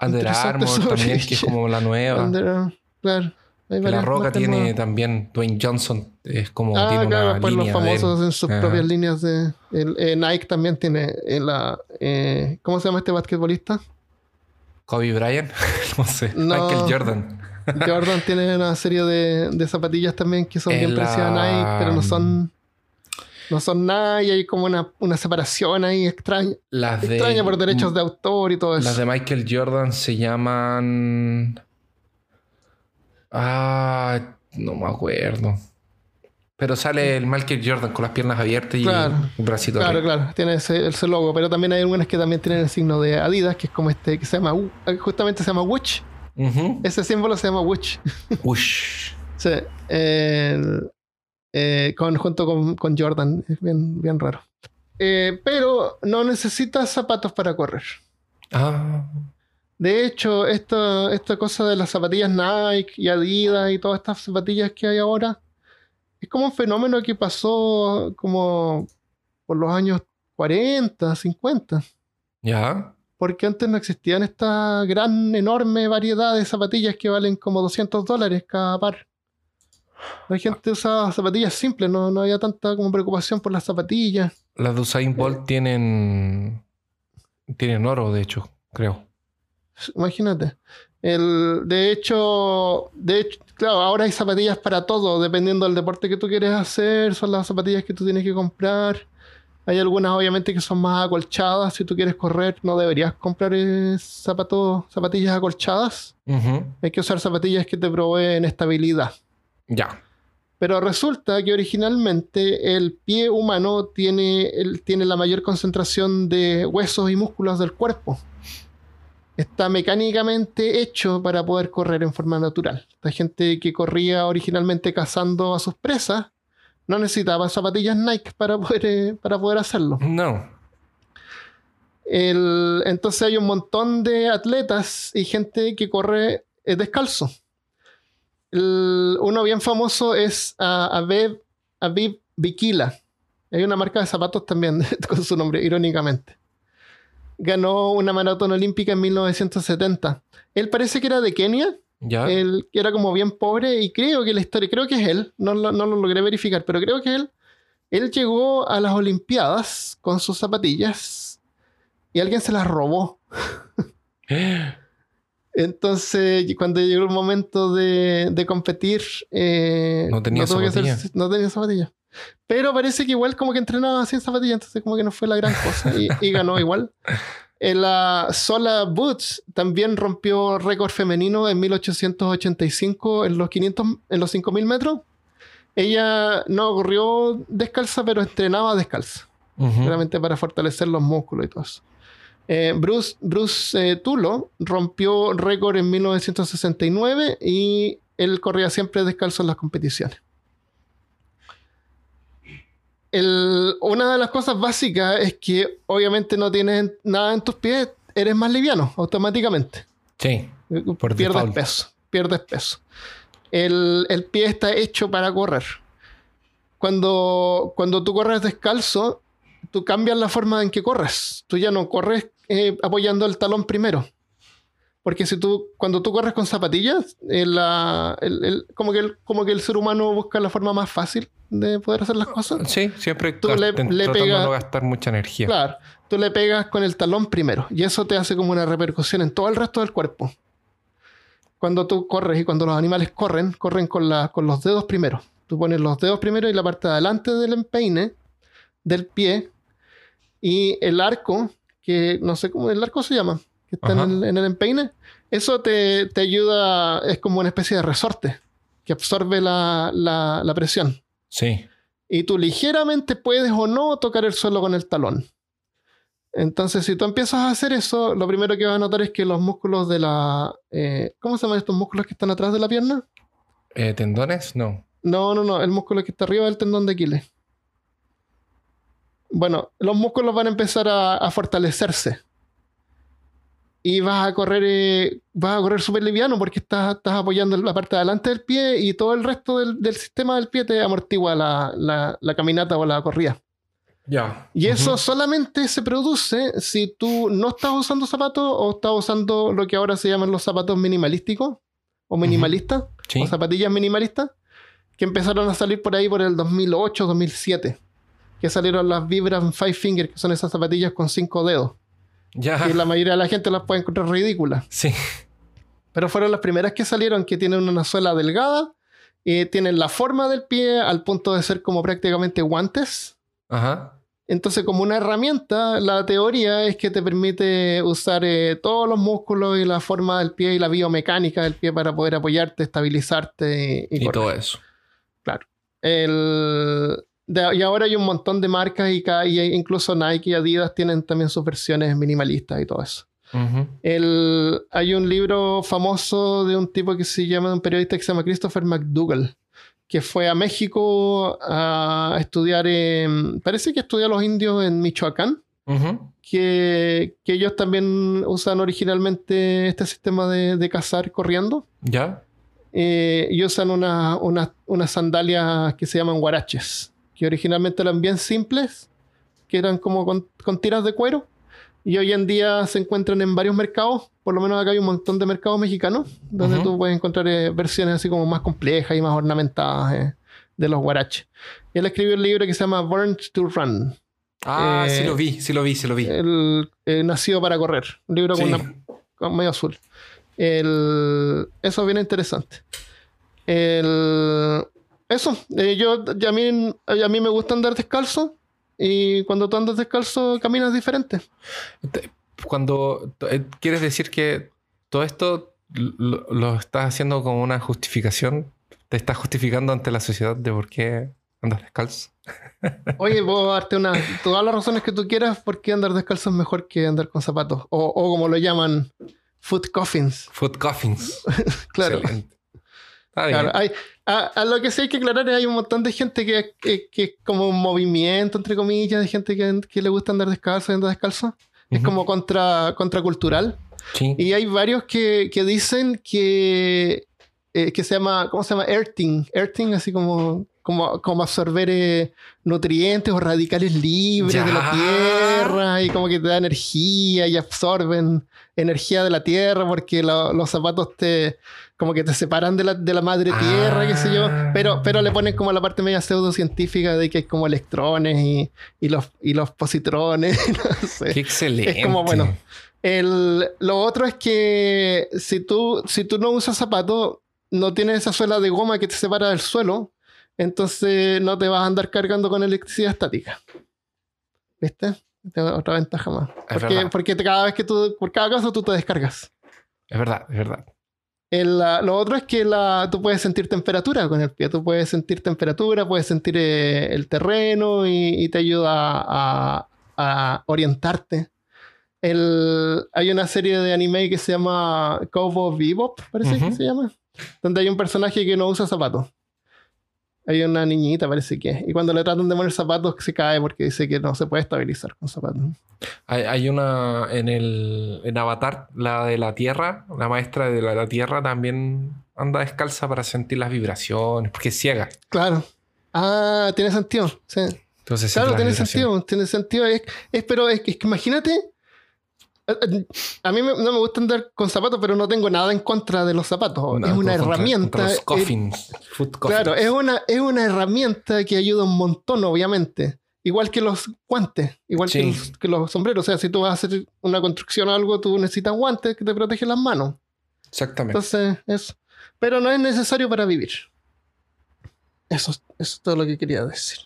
Under Armour también, que es como la nueva. Under- claro. Hay la Roca tiene nuevas. también, Dwayne Johnson es como Ah, tiene claro, una los línea él. famosos en sus Ajá. propias líneas de. el- eh, Nike también tiene en la. eh, ¿Cómo se llama este basquetbolista? Kobe Bryant, no sé. No. Michael Jordan. Jordan tiene una serie de, de zapatillas también que son bien El, parecidas a Nike, pero no son. No son nada y hay como una, una separación ahí extraña. Las de, Extraña por derechos de autor y todo eso. Las de Michael Jordan se llaman. Ah, no me acuerdo. Pero sale el Michael Jordan con las piernas abiertas y Claro. un bracito Claro, arriba. claro, tiene ese, ese logo, pero también hay algunas que también tienen el signo de Adidas, que es como este que se llama, U- justamente se llama Witch. Ujú. Ese símbolo se llama Witch. Ush. Sí, el- eh, con, junto con, con Jordan, es bien, bien raro. Eh, pero no necesitas zapatos para correr. Ah, De hecho, esta, esta cosa de las zapatillas Nike y Adidas y todas estas zapatillas que hay ahora, es como un fenómeno que pasó como por los años 40, 50. ya. Porque antes no existían esta gran, enorme variedad de zapatillas que valen como 200 dólares cada par. La gente usaba zapatillas simples, no, no había tanta como preocupación por las zapatillas. Las de Usain Bolt tienen. Tienen oro, de hecho, creo. Imagínate. El, de hecho, de hecho, claro, ahora hay zapatillas para todo, dependiendo del deporte que tú quieres hacer, son las zapatillas que tú tienes que comprar. Hay algunas obviamente que son más acolchadas, si tú quieres correr no deberías comprar eh, zapatos, zapatillas acolchadas. Hay que usar zapatillas que te proveen estabilidad. Ya. Pero resulta que originalmente el pie humano tiene, el- tiene la mayor concentración de huesos y músculos del cuerpo. Está mecánicamente hecho para poder correr en forma natural. La gente que corría originalmente cazando a sus presas no necesitaba zapatillas Nike para poder, eh, para poder hacerlo. No. El- entonces hay un montón de atletas y gente que corre eh, descalzo. El- uno bien famoso es ah, Aviv Bikila. Hay una marca de zapatos también con su nombre, irónicamente. Ganó una maratón olímpica en 1970. Él parece que era de Kenia. Ya. Él era como bien pobre y creo que la historia, creo que es él, no, lo- no lo logré verificar, pero creo que él, él llegó a las Olimpiadas con sus zapatillas y alguien se las robó. Entonces, cuando llegó el momento de, de competir, eh, No tenía hacer- zapatillas. no tenía zapatillas. Pero parece que igual como que entrenaba sin zapatillas, entonces como que no fue la gran cosa y, y ganó igual. En la Sola Boots también rompió récord femenino en 1885 en los 500, en los 5000 metros. Ella no corrió descalza, pero entrenaba descalza realmente para fortalecer los músculos y todo eso. Eh, Bruce, Bruce eh, Tulo rompió récord en 1969 y él corría siempre descalzo en las competiciones. El- una de las cosas básicas es que obviamente no tienes nada en tus pies, eres más liviano automáticamente. Sí. Por pierdes default. peso, pierdes peso. El, el pie está hecho para correr. Cuando, cuando tú corres descalzo, tú cambias la forma en que corres. Tú ya no corres eh, apoyando el talón primero. Porque si tú, cuando tú corres con zapatillas, eh, el- el- como, que el, como que el ser humano busca la forma más fácil de poder hacer las cosas. Sí, siempre Tú le- le tratando pega- de no gastar mucha energía. Claro, tú le pegas con el talón primero y eso te hace como una repercusión en todo el resto del cuerpo. Cuando tú corres y cuando los animales corren, corren con, la- con los dedos primero. Tú pones los dedos primero y la parte de adelante del empeine del pie y el arco, que no sé cómo el arco se llama, que está en el, en el empeine, eso te, te ayuda, es como una especie de resorte que absorbe la- la- la presión Sí. y tú ligeramente puedes o no tocar el suelo con el talón. Entonces, si tú empiezas a hacer eso, lo primero que vas a notar es que los músculos de la... eh, ¿Cómo se llaman estos músculos que están atrás de la pierna? Eh, ¿Tendones? No. No, no, no, el músculo que está arriba del tendón de Aquiles. Bueno, los músculos van a empezar a, a fortalecerse. Y vas a correr, eh, vas a correr súper liviano porque estás, estás apoyando la parte de adelante del pie y todo el resto del, del sistema del pie te amortigua la, la- la caminata o la corrida. Ya. Y eso solamente se produce si tú no estás usando zapatos o estás usando lo que ahora se llaman los zapatos minimalísticos o minimalistas Sí. o zapatillas minimalistas que empezaron a salir por ahí por el 2008, 2007. Que salieron las Vibram Five Finger, que son esas zapatillas con cinco dedos. Ya. Que la mayoría de la gente las puede encontrar ridículas. Sí. Pero fueron las primeras que salieron que tienen una suela delgada, y tienen la forma del pie al punto de ser como prácticamente guantes. Ajá. Entonces, como una herramienta, la teoría es que te permite usar eh, todos los músculos y la forma del pie y la biomecánica del pie para poder apoyarte, estabilizarte y, y Y, correr. todo eso. El- de- y ahora hay un montón de marcas y, y incluso Nike y Adidas tienen también sus versiones minimalistas y todo eso. El- hay un libro famoso de un tipo que se llama, un periodista que se llama Christopher McDougall, que fue a México a estudiar, en- parece que estudió a los indios en Michoacán, que, que ellos también usan originalmente este sistema de, de cazar corriendo. Ya. Eh, y usan una- una- unas sandalias que se llaman guaraches, que originalmente eran bien simples, que eran como con, con tiras de cuero, Y hoy en día se encuentran en varios mercados, por lo menos acá hay un montón de mercados mexicanos, donde tú puedes encontrar eh, versiones así como más complejas y más ornamentadas eh, de los guaraches. Él escribió un libro que se llama Born to Run, Ah, Eh, sí lo vi, sí lo vi, sí lo vi. el eh, Nacido para Correr, un libro con una con medio azul. El, eso es bien interesante. El, eso, eh, yo, a, mí, a mí me gusta andar descalzo y cuando tú andas descalzo caminas diferente. Te- Cuando eh, quieres decir que todo esto lo, lo estás haciendo como una justificación, te estás justificando ante la sociedad de por qué andas descalzo. Oye, puedo darte una, todas las razones que tú quieras por qué andar descalzo es mejor que andar con zapatos. O, o como lo llaman, foot coffins. Foot coffins. Claro. Excelente. Claro, hay, a, a lo que sí hay que aclarar es hay un montón de gente que, que, que es como un movimiento, entre comillas, de gente que, que le gusta andar descalzo y andar descalzo. Es Ujú. como contra, contracultural. Sí. Y hay varios que, que dicen que, eh, que se llama, ¿cómo se llama? Earthing. Earthing, así como, como, como absorber eh, nutrientes o radicales libres de la Ya. tierra y como que te da energía y absorben energía de la tierra porque lo- los zapatos te como que te separan de la, de la madre tierra, qué sé yo, Ah. pero, pero le ponen como la parte media pseudocientífica de que hay como electrones y, y los, y los positrones, no sé. Qué excelente. Es como, bueno, El, lo otro es que si tú, si tú no usas zapatos, no tienes esa suela de goma que te separa del suelo, entonces no te vas a andar cargando con electricidad estática. ¿Viste? Es Otra ventaja más. Es Porque, porque cada vez que tú, por cada caso tú te descargas. Es verdad, es verdad. El, la- lo otro es que la, tú puedes sentir temperatura con el pie. Tú puedes sentir temperatura, puedes sentir eh, el terreno y, y te ayuda a, a orientarte. El, hay una serie de anime que se llama Cowboy Bebop, parece que se llama, donde hay un personaje que no usa zapatos. Hay una niñita, parece que. Y cuando le tratan de poner zapatos, se cae porque dice que no se puede estabilizar con zapatos. Hay, hay una en el en Avatar, la de la Tierra, la maestra de la, la Tierra también anda descalza para sentir las vibraciones, porque es ciega. Claro. Ah, tiene sentido. Sí. Entonces Claro, tiene sentido, tiene sentido. Es, es- pero es que imagínate, a, a- a mí me- no me gusta andar con zapatos, pero no tengo nada en contra de los zapatos. No, es una herramienta. contra los eh, coffins, foot coffins. claro, es una, es una herramienta que ayuda un montón, obviamente. Igual que los guantes, igual que, los, que los sombreros. O sea, si tú vas a hacer una construcción o algo, tú necesitas guantes que te protegen las manos. Exactamente. Entonces, eso. Pero no es necesario para vivir. Eso, eso es todo lo que quería decir.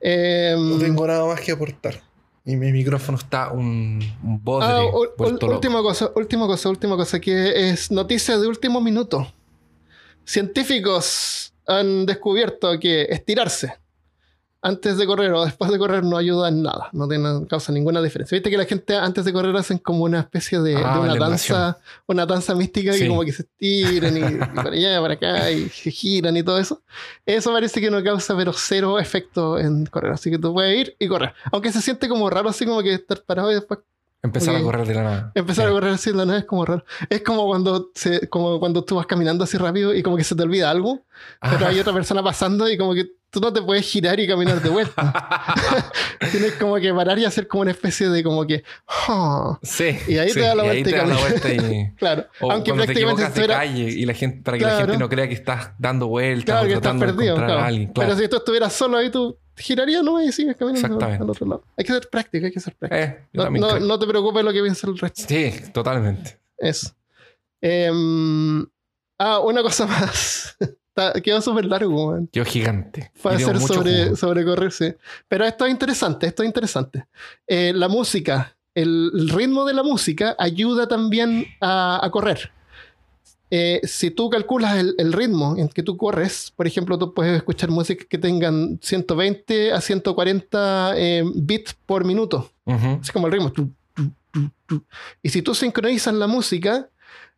Em, No tengo nada más que aportar. Y mi micrófono está un, un bodre Ah, última cosa, última cosa, última cosa, que es noticia de último minuto. Científicos han descubierto que estirarse antes de correr o después de correr no ayuda en nada, no tiene, causa ninguna diferencia. Viste que la gente antes de correr hacen como una especie de, Ah, de una danza, una danza mística Sí. que como que se estiran y, y para allá, para acá y se giran y todo eso. Eso parece que no causa pero cero efecto en correr, así que tú puedes ir y correr. Aunque se siente como raro así como que estar parado y después Empezar Ok. a correr de la nada. Empezar Sí. a correr así de la nada es como raro. Es como cuando, se, como cuando tú vas caminando así rápido y como que se te olvida algo, pero Ah. hay otra persona pasando y como que tú no te puedes girar y caminar de vuelta. Tienes como que parar y hacer como una especie de como que... "Ah". Sí. Y ahí sí, te da la vuelta y te. Claro. O Aunque te prácticamente de estuviera- calle y la gente, para que Claro. la gente no crea que estás dando vueltas Claro o que estás tratando de perdido. encontrar claro. a alguien. Claro. Pero si tú estuvieras solo ahí, tú girarías no y sigues caminando al otro lado. Hay que ser práctico, hay que ser práctico. Eh, no te preocupes lo que piensa el resto. Sí, totalmente. Eso. Em, ah, una cosa más. Está- quedó súper largo, man. Yo gigante. Dio hacer sobre, jugo. sobre correr, sí. Pero esto es interesante, esto es interesante. Eh, la música, el, el ritmo de la música ayuda también a, a correr. Eh, si tú calculas el, el ritmo en que tú corres, por ejemplo, tú puedes escuchar música que tengan 120 a 140 eh, bits por minuto. Ujú. Es como el ritmo. Y si tú sincronizas la música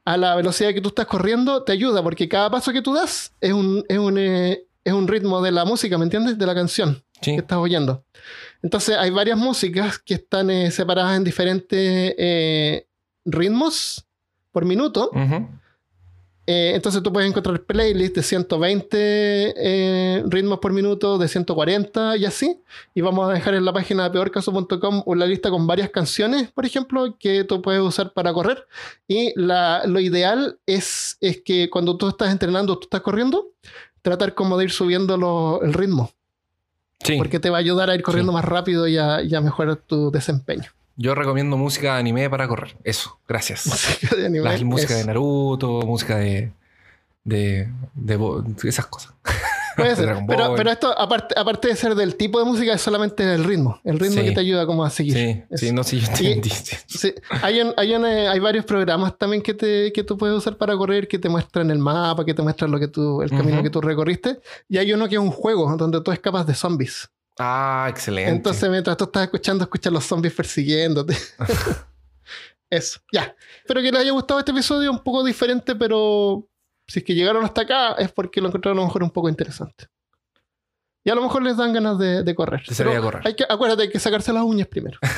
a la velocidad que tú estás corriendo, te ayuda, porque cada paso que tú das es un, es un, eh, es un ritmo de la música, ¿me entiendes? De la canción Sí. que estás oyendo. Entonces hay varias músicas que están eh, separadas en diferentes eh, ritmos por minuto. Eh, entonces tú puedes encontrar playlists de 120 eh, ritmos por minuto, de 140 y así. Y vamos a dejar en la página de peorcaso.com una lista con varias canciones, por ejemplo, que tú puedes usar para correr. Y la, lo ideal es, es que cuando tú estás entrenando, tú estás corriendo, tratar como de ir subiendo lo- el ritmo. Sí. Porque te va a ayudar a ir corriendo más rápido y a, y a mejorar tu desempeño. Yo recomiendo música de anime para correr. Eso, gracias. Música de anime La música es- de Naruto, música de. de. de, de esas cosas. Puede ser. Pero, pero esto, aparte, aparte de ser del tipo de música, es solamente el ritmo. El ritmo Sí. que te ayuda como a seguir. Sí, Eso. sí, no, sí, yo entendí. Sí, hay, un- hay, un, eh, hay varios programas también que, te, que tú puedes usar para correr, que te muestran el mapa, que te muestran lo que tú, el camino Ujú. que tú recorriste. Y hay uno que es un juego donde tú escapas de zombies. Ah, excelente. Entonces, mientras tú estás escuchando, escuchas los zombies persiguiéndote. Eso, ya. Espero que les haya gustado este episodio, un poco diferente, pero si es que llegaron hasta acá es porque lo encontraron a lo mejor un poco interesante. Y a lo mejor les dan ganas de, de correr. A correr. Hay que, acuérdate, hay que sacarse las uñas primero.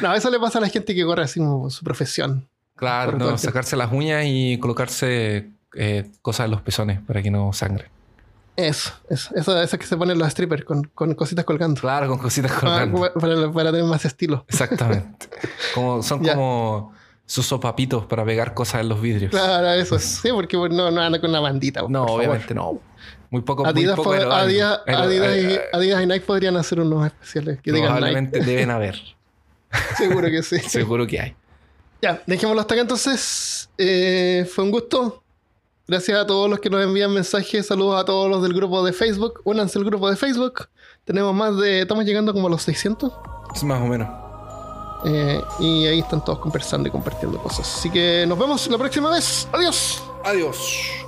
No, eso le pasa a la gente que corre así como su profesión. claro, no, sacarse las uñas y colocarse eh, cosas en los pezones para que no sangre. Eso, eso, eso, eso que se ponen los strippers con, con cositas colgando. Claro, con cositas Ah, colgando. para, para tener más estilo. Exactamente. Como, son Ya. como sus sopapitos para pegar cosas en los vidrios. Claro, eso. Sí, porque no, no anda con una bandita. No, favor. obviamente no. Muy poco, Adidas, muy poco. Adidas, Adidas y, eh, Adidas y Nike podrían hacer unos especiales que digan Nike. Probablemente deben haber. Seguro que sí. Seguro que hay. Ya, dejémoslo hasta acá entonces. Eh, fue un gusto. Gracias a todos los que nos envían mensajes. Saludos a todos los del grupo de Facebook. Únanse al grupo de Facebook. Tenemos más de. Estamos llegando como a los 600. Es más o menos. Eh, y ahí están todos conversando y compartiendo cosas. Así que nos vemos la próxima vez. Adiós. Adiós.